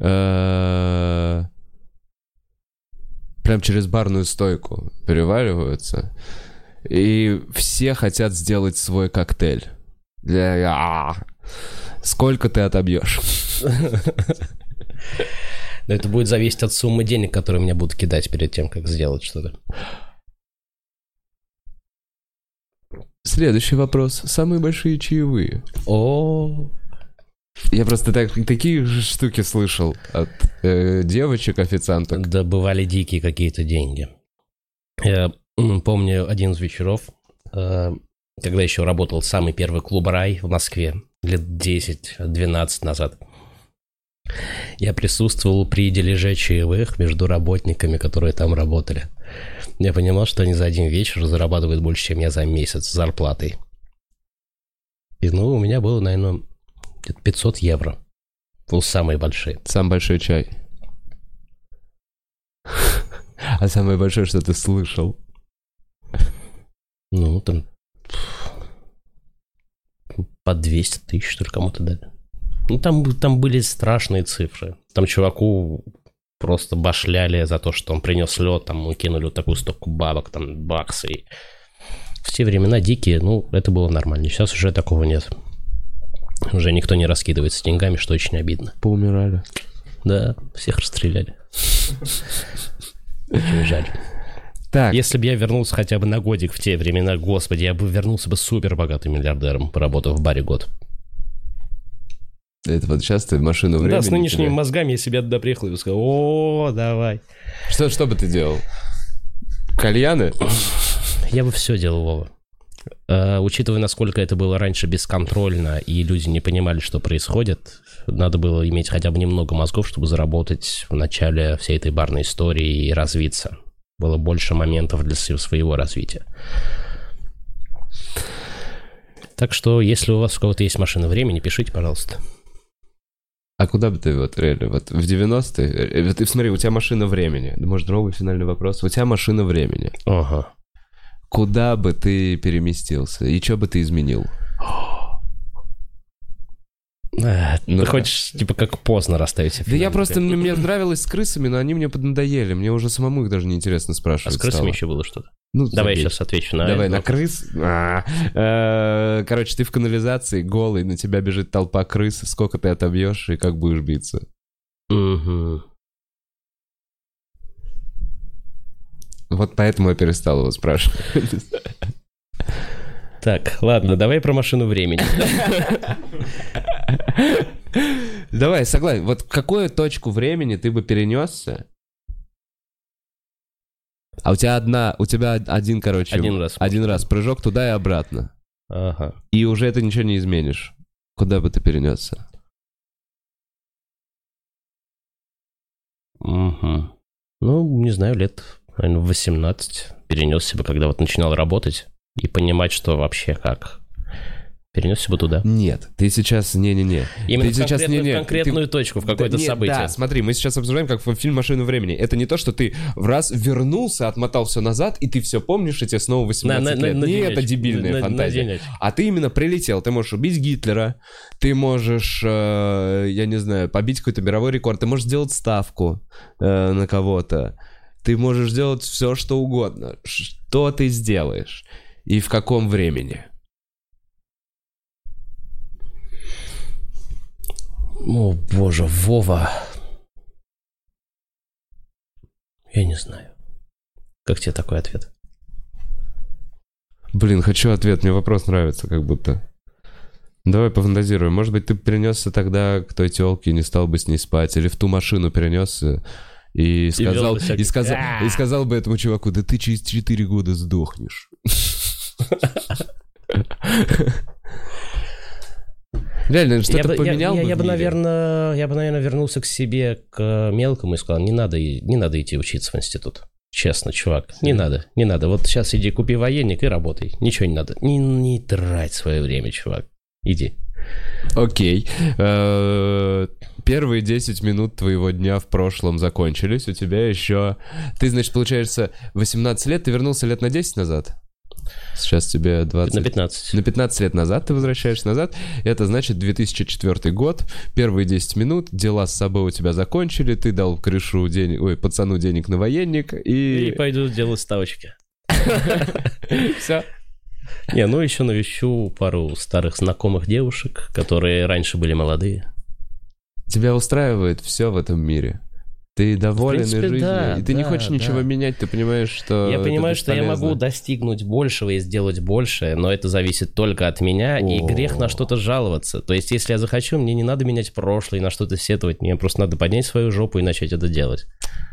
э, прям через барную стойку переваливаются, и все хотят сделать свой коктейль. А, Сколько ты отобьешь? Но это будет зависеть от суммы денег, которые мне будут кидать перед тем, как сделать что-то. Следующий вопрос. Самые большие чаевые. О, Я просто так, такие же штуки слышал от э, девочек, официанток. да бывали дикие какие-то деньги. М, Помню один из вечеров, э, когда еще работал самый первый клуб «Рай» в Москве, лет 10-12 назад. Я присутствовал при дележе чаевых между работниками, которые там работали. Я понимал, что они за один вечер зарабатывают больше, чем я за месяц с зарплатой. И ну, у меня было, наверное, где-то 500 евро. Ну, самые большие. Сам большой чай. А самое большое, что ты слышал? Ну, там по 200 тысяч, что ли, кому-то дали. Ну, там, там были страшные цифры. Там чуваку просто башляли за то, что он принес лед, там мы кинули вот такую стопку бабок, там баксы. И В те времена дикие, ну, это было нормально. Сейчас уже такого нет. Уже никто не раскидывается деньгами, что очень обидно. Поумирали. Да, всех расстреляли. Очень жаль. Так, Если бы я вернулся хотя бы на годик в те времена, господи, я бы вернулся бы супер богатым миллиардером, поработав в баре год. Это вот сейчас ты в машину времени... да, с нынешними тебе- мозгами я себе туда приехал и бы сказал, о, давай. Что, что бы ты делал? Кальяны? Я бы все делал, Вова. Э, учитывая, насколько это было раньше бесконтрольно, и люди не понимали, что происходит, надо было иметь хотя бы немного мозгов, чтобы заработать в начале всей этой барной истории и развиться. Было больше моментов для св- своего развития. Так что, если у вас у кого-то есть машина времени, пишите, пожалуйста. А куда бы ты вот реально, вот в 90-е? Э, Ты смотри, у тебя машина времени. Может, новый финальный вопрос. У тебя машина времени. Ага. Куда бы ты переместился? И что бы ты изменил? А, Ну, ты хочешь, типа, как поздно расставить все Да я просто, мне нравилось с крысами, но они мне поднадоели. Мне уже самому их даже неинтересно А спрашивать с крысами стало. еще было что-то. Ну, Давай я забей. сейчас отвечу на Давай, на крыс. А, э, Короче, ты в канализации, голый, на тебя бежит толпа крыс. Сколько ты отобьешь и как будешь биться? Мгм. Вот поэтому я перестал его спрашивать. Так, ладно, давай про машину времени. Давай, согласен. Вот в какую точку времени ты бы перенесся? А у тебя одна, у тебя один, короче, Один раз один раз прыжок туда и обратно. Ага. И уже это ничего не изменишь. Куда бы ты перенесся? Мгм. Ну, не знаю, лет, наверное, в 18 перенесся бы, когда вот начинал работать и понимать, что вообще как. Перенесся бы туда. Нет, ты сейчас не-не-не. Именно ты в сейчас конкретную, не-не, в конкретную ты- точку, в какое-то Да, событие. Да, смотри, мы сейчас обсуждаем, как в фильм «Машину времени». Это не то, что ты в раз вернулся, отмотал все назад, и ты все помнишь, и тебе снова 18 На- на- лет. на- на не это дебильная На- на фантазия. денечек. а ты именно прилетел. Ты можешь убить Гитлера, ты можешь, э, я не знаю, побить какой-то мировой рекорд, ты можешь сделать ставку э, на кого-то. Ты можешь сделать все, что угодно. Что ты сделаешь? И в каком времени? О, боже, Вова. Я не знаю. Как тебе такой ответ? Блин, хочу ответ, мне вопрос нравится как будто. Давай пофантазируем. Может быть, ты перенесся тогда к той телке и не стал бы с ней спать, или в ту машину перенесся и сказал, себя и, сказал, и сказал бы этому чуваку, да ты через 4 года сдохнешь. Реально, что-то я бы, я- поменял я, бы я в бы, наверное, я бы, наверное, вернулся к себе, к мелкому и сказал, не надо, не надо идти учиться в институт. Честно, чувак, не надо, не надо. Вот сейчас иди купи военник и работай. Ничего не надо. Не, не трать свое время, чувак. Иди. Окей. Э, Первые 10 минут твоего дня в прошлом закончились. У тебя еще... Ты, значит, получается, 18 лет, ты вернулся лет на 10 назад? Сейчас тебе 20... На 15. На 15 лет назад ты возвращаешься назад. Это значит 2004 год. Первые 10 минут, дела с собой у тебя закончили, ты дал крышу денег, ой, пацану денег на военник, И и... пойду делать ставочки. Все. Не, ну еще навещу пару старых знакомых девушек, которые раньше были молодые. Тебя устраивает все в этом мире. Ты доволен принципе, жизнью, да, и ты не да, хочешь ничего да. менять, ты понимаешь, что Я понимаю, что я могу достигнуть большего и сделать больше, но это зависит только от меня, и О. грех на что-то жаловаться. То есть, если я захочу, мне не надо менять прошлое и на что-то сетовать, мне просто надо поднять свою жопу и начать это делать.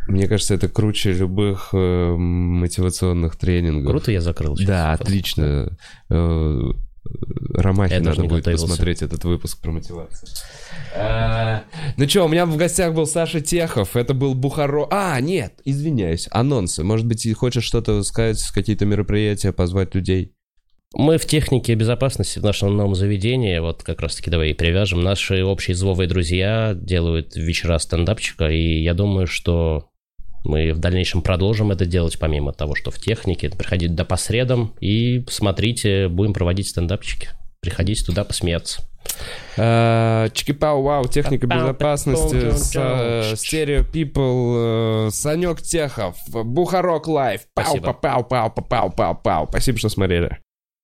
Мне кажется, это круче любых э, мотивационных тренингов. Круто я закрыл. сейчас. Да, отлично. Э, Ромахе Я даже надо не будет готовился. посмотреть этот выпуск про мотивацию. Ну что, у меня в гостях был Саша Техов, это был Бухаро... А, нет, извиняюсь, анонсы. Может быть, хочешь что-то сказать, какие-то мероприятия, позвать людей? Мы в технике безопасности в нашем новом заведении, вот как раз-таки давай и привяжем. Наши общие зловые друзья делают вечера стендапчика, и я думаю, что мы в дальнейшем продолжим это делать, помимо того, что в технике. Приходите до по средам и смотрите, будем проводить стендапчики. Приходите туда посмеяться. А, Чики-пау-вау, техника Пау-пау, безопасности, э, стерео People, э, Санек Техов, Бухарок Лайв. Спасибо. Пау-пау-пау-пау-пау-пау-пау. Спасибо, что смотрели.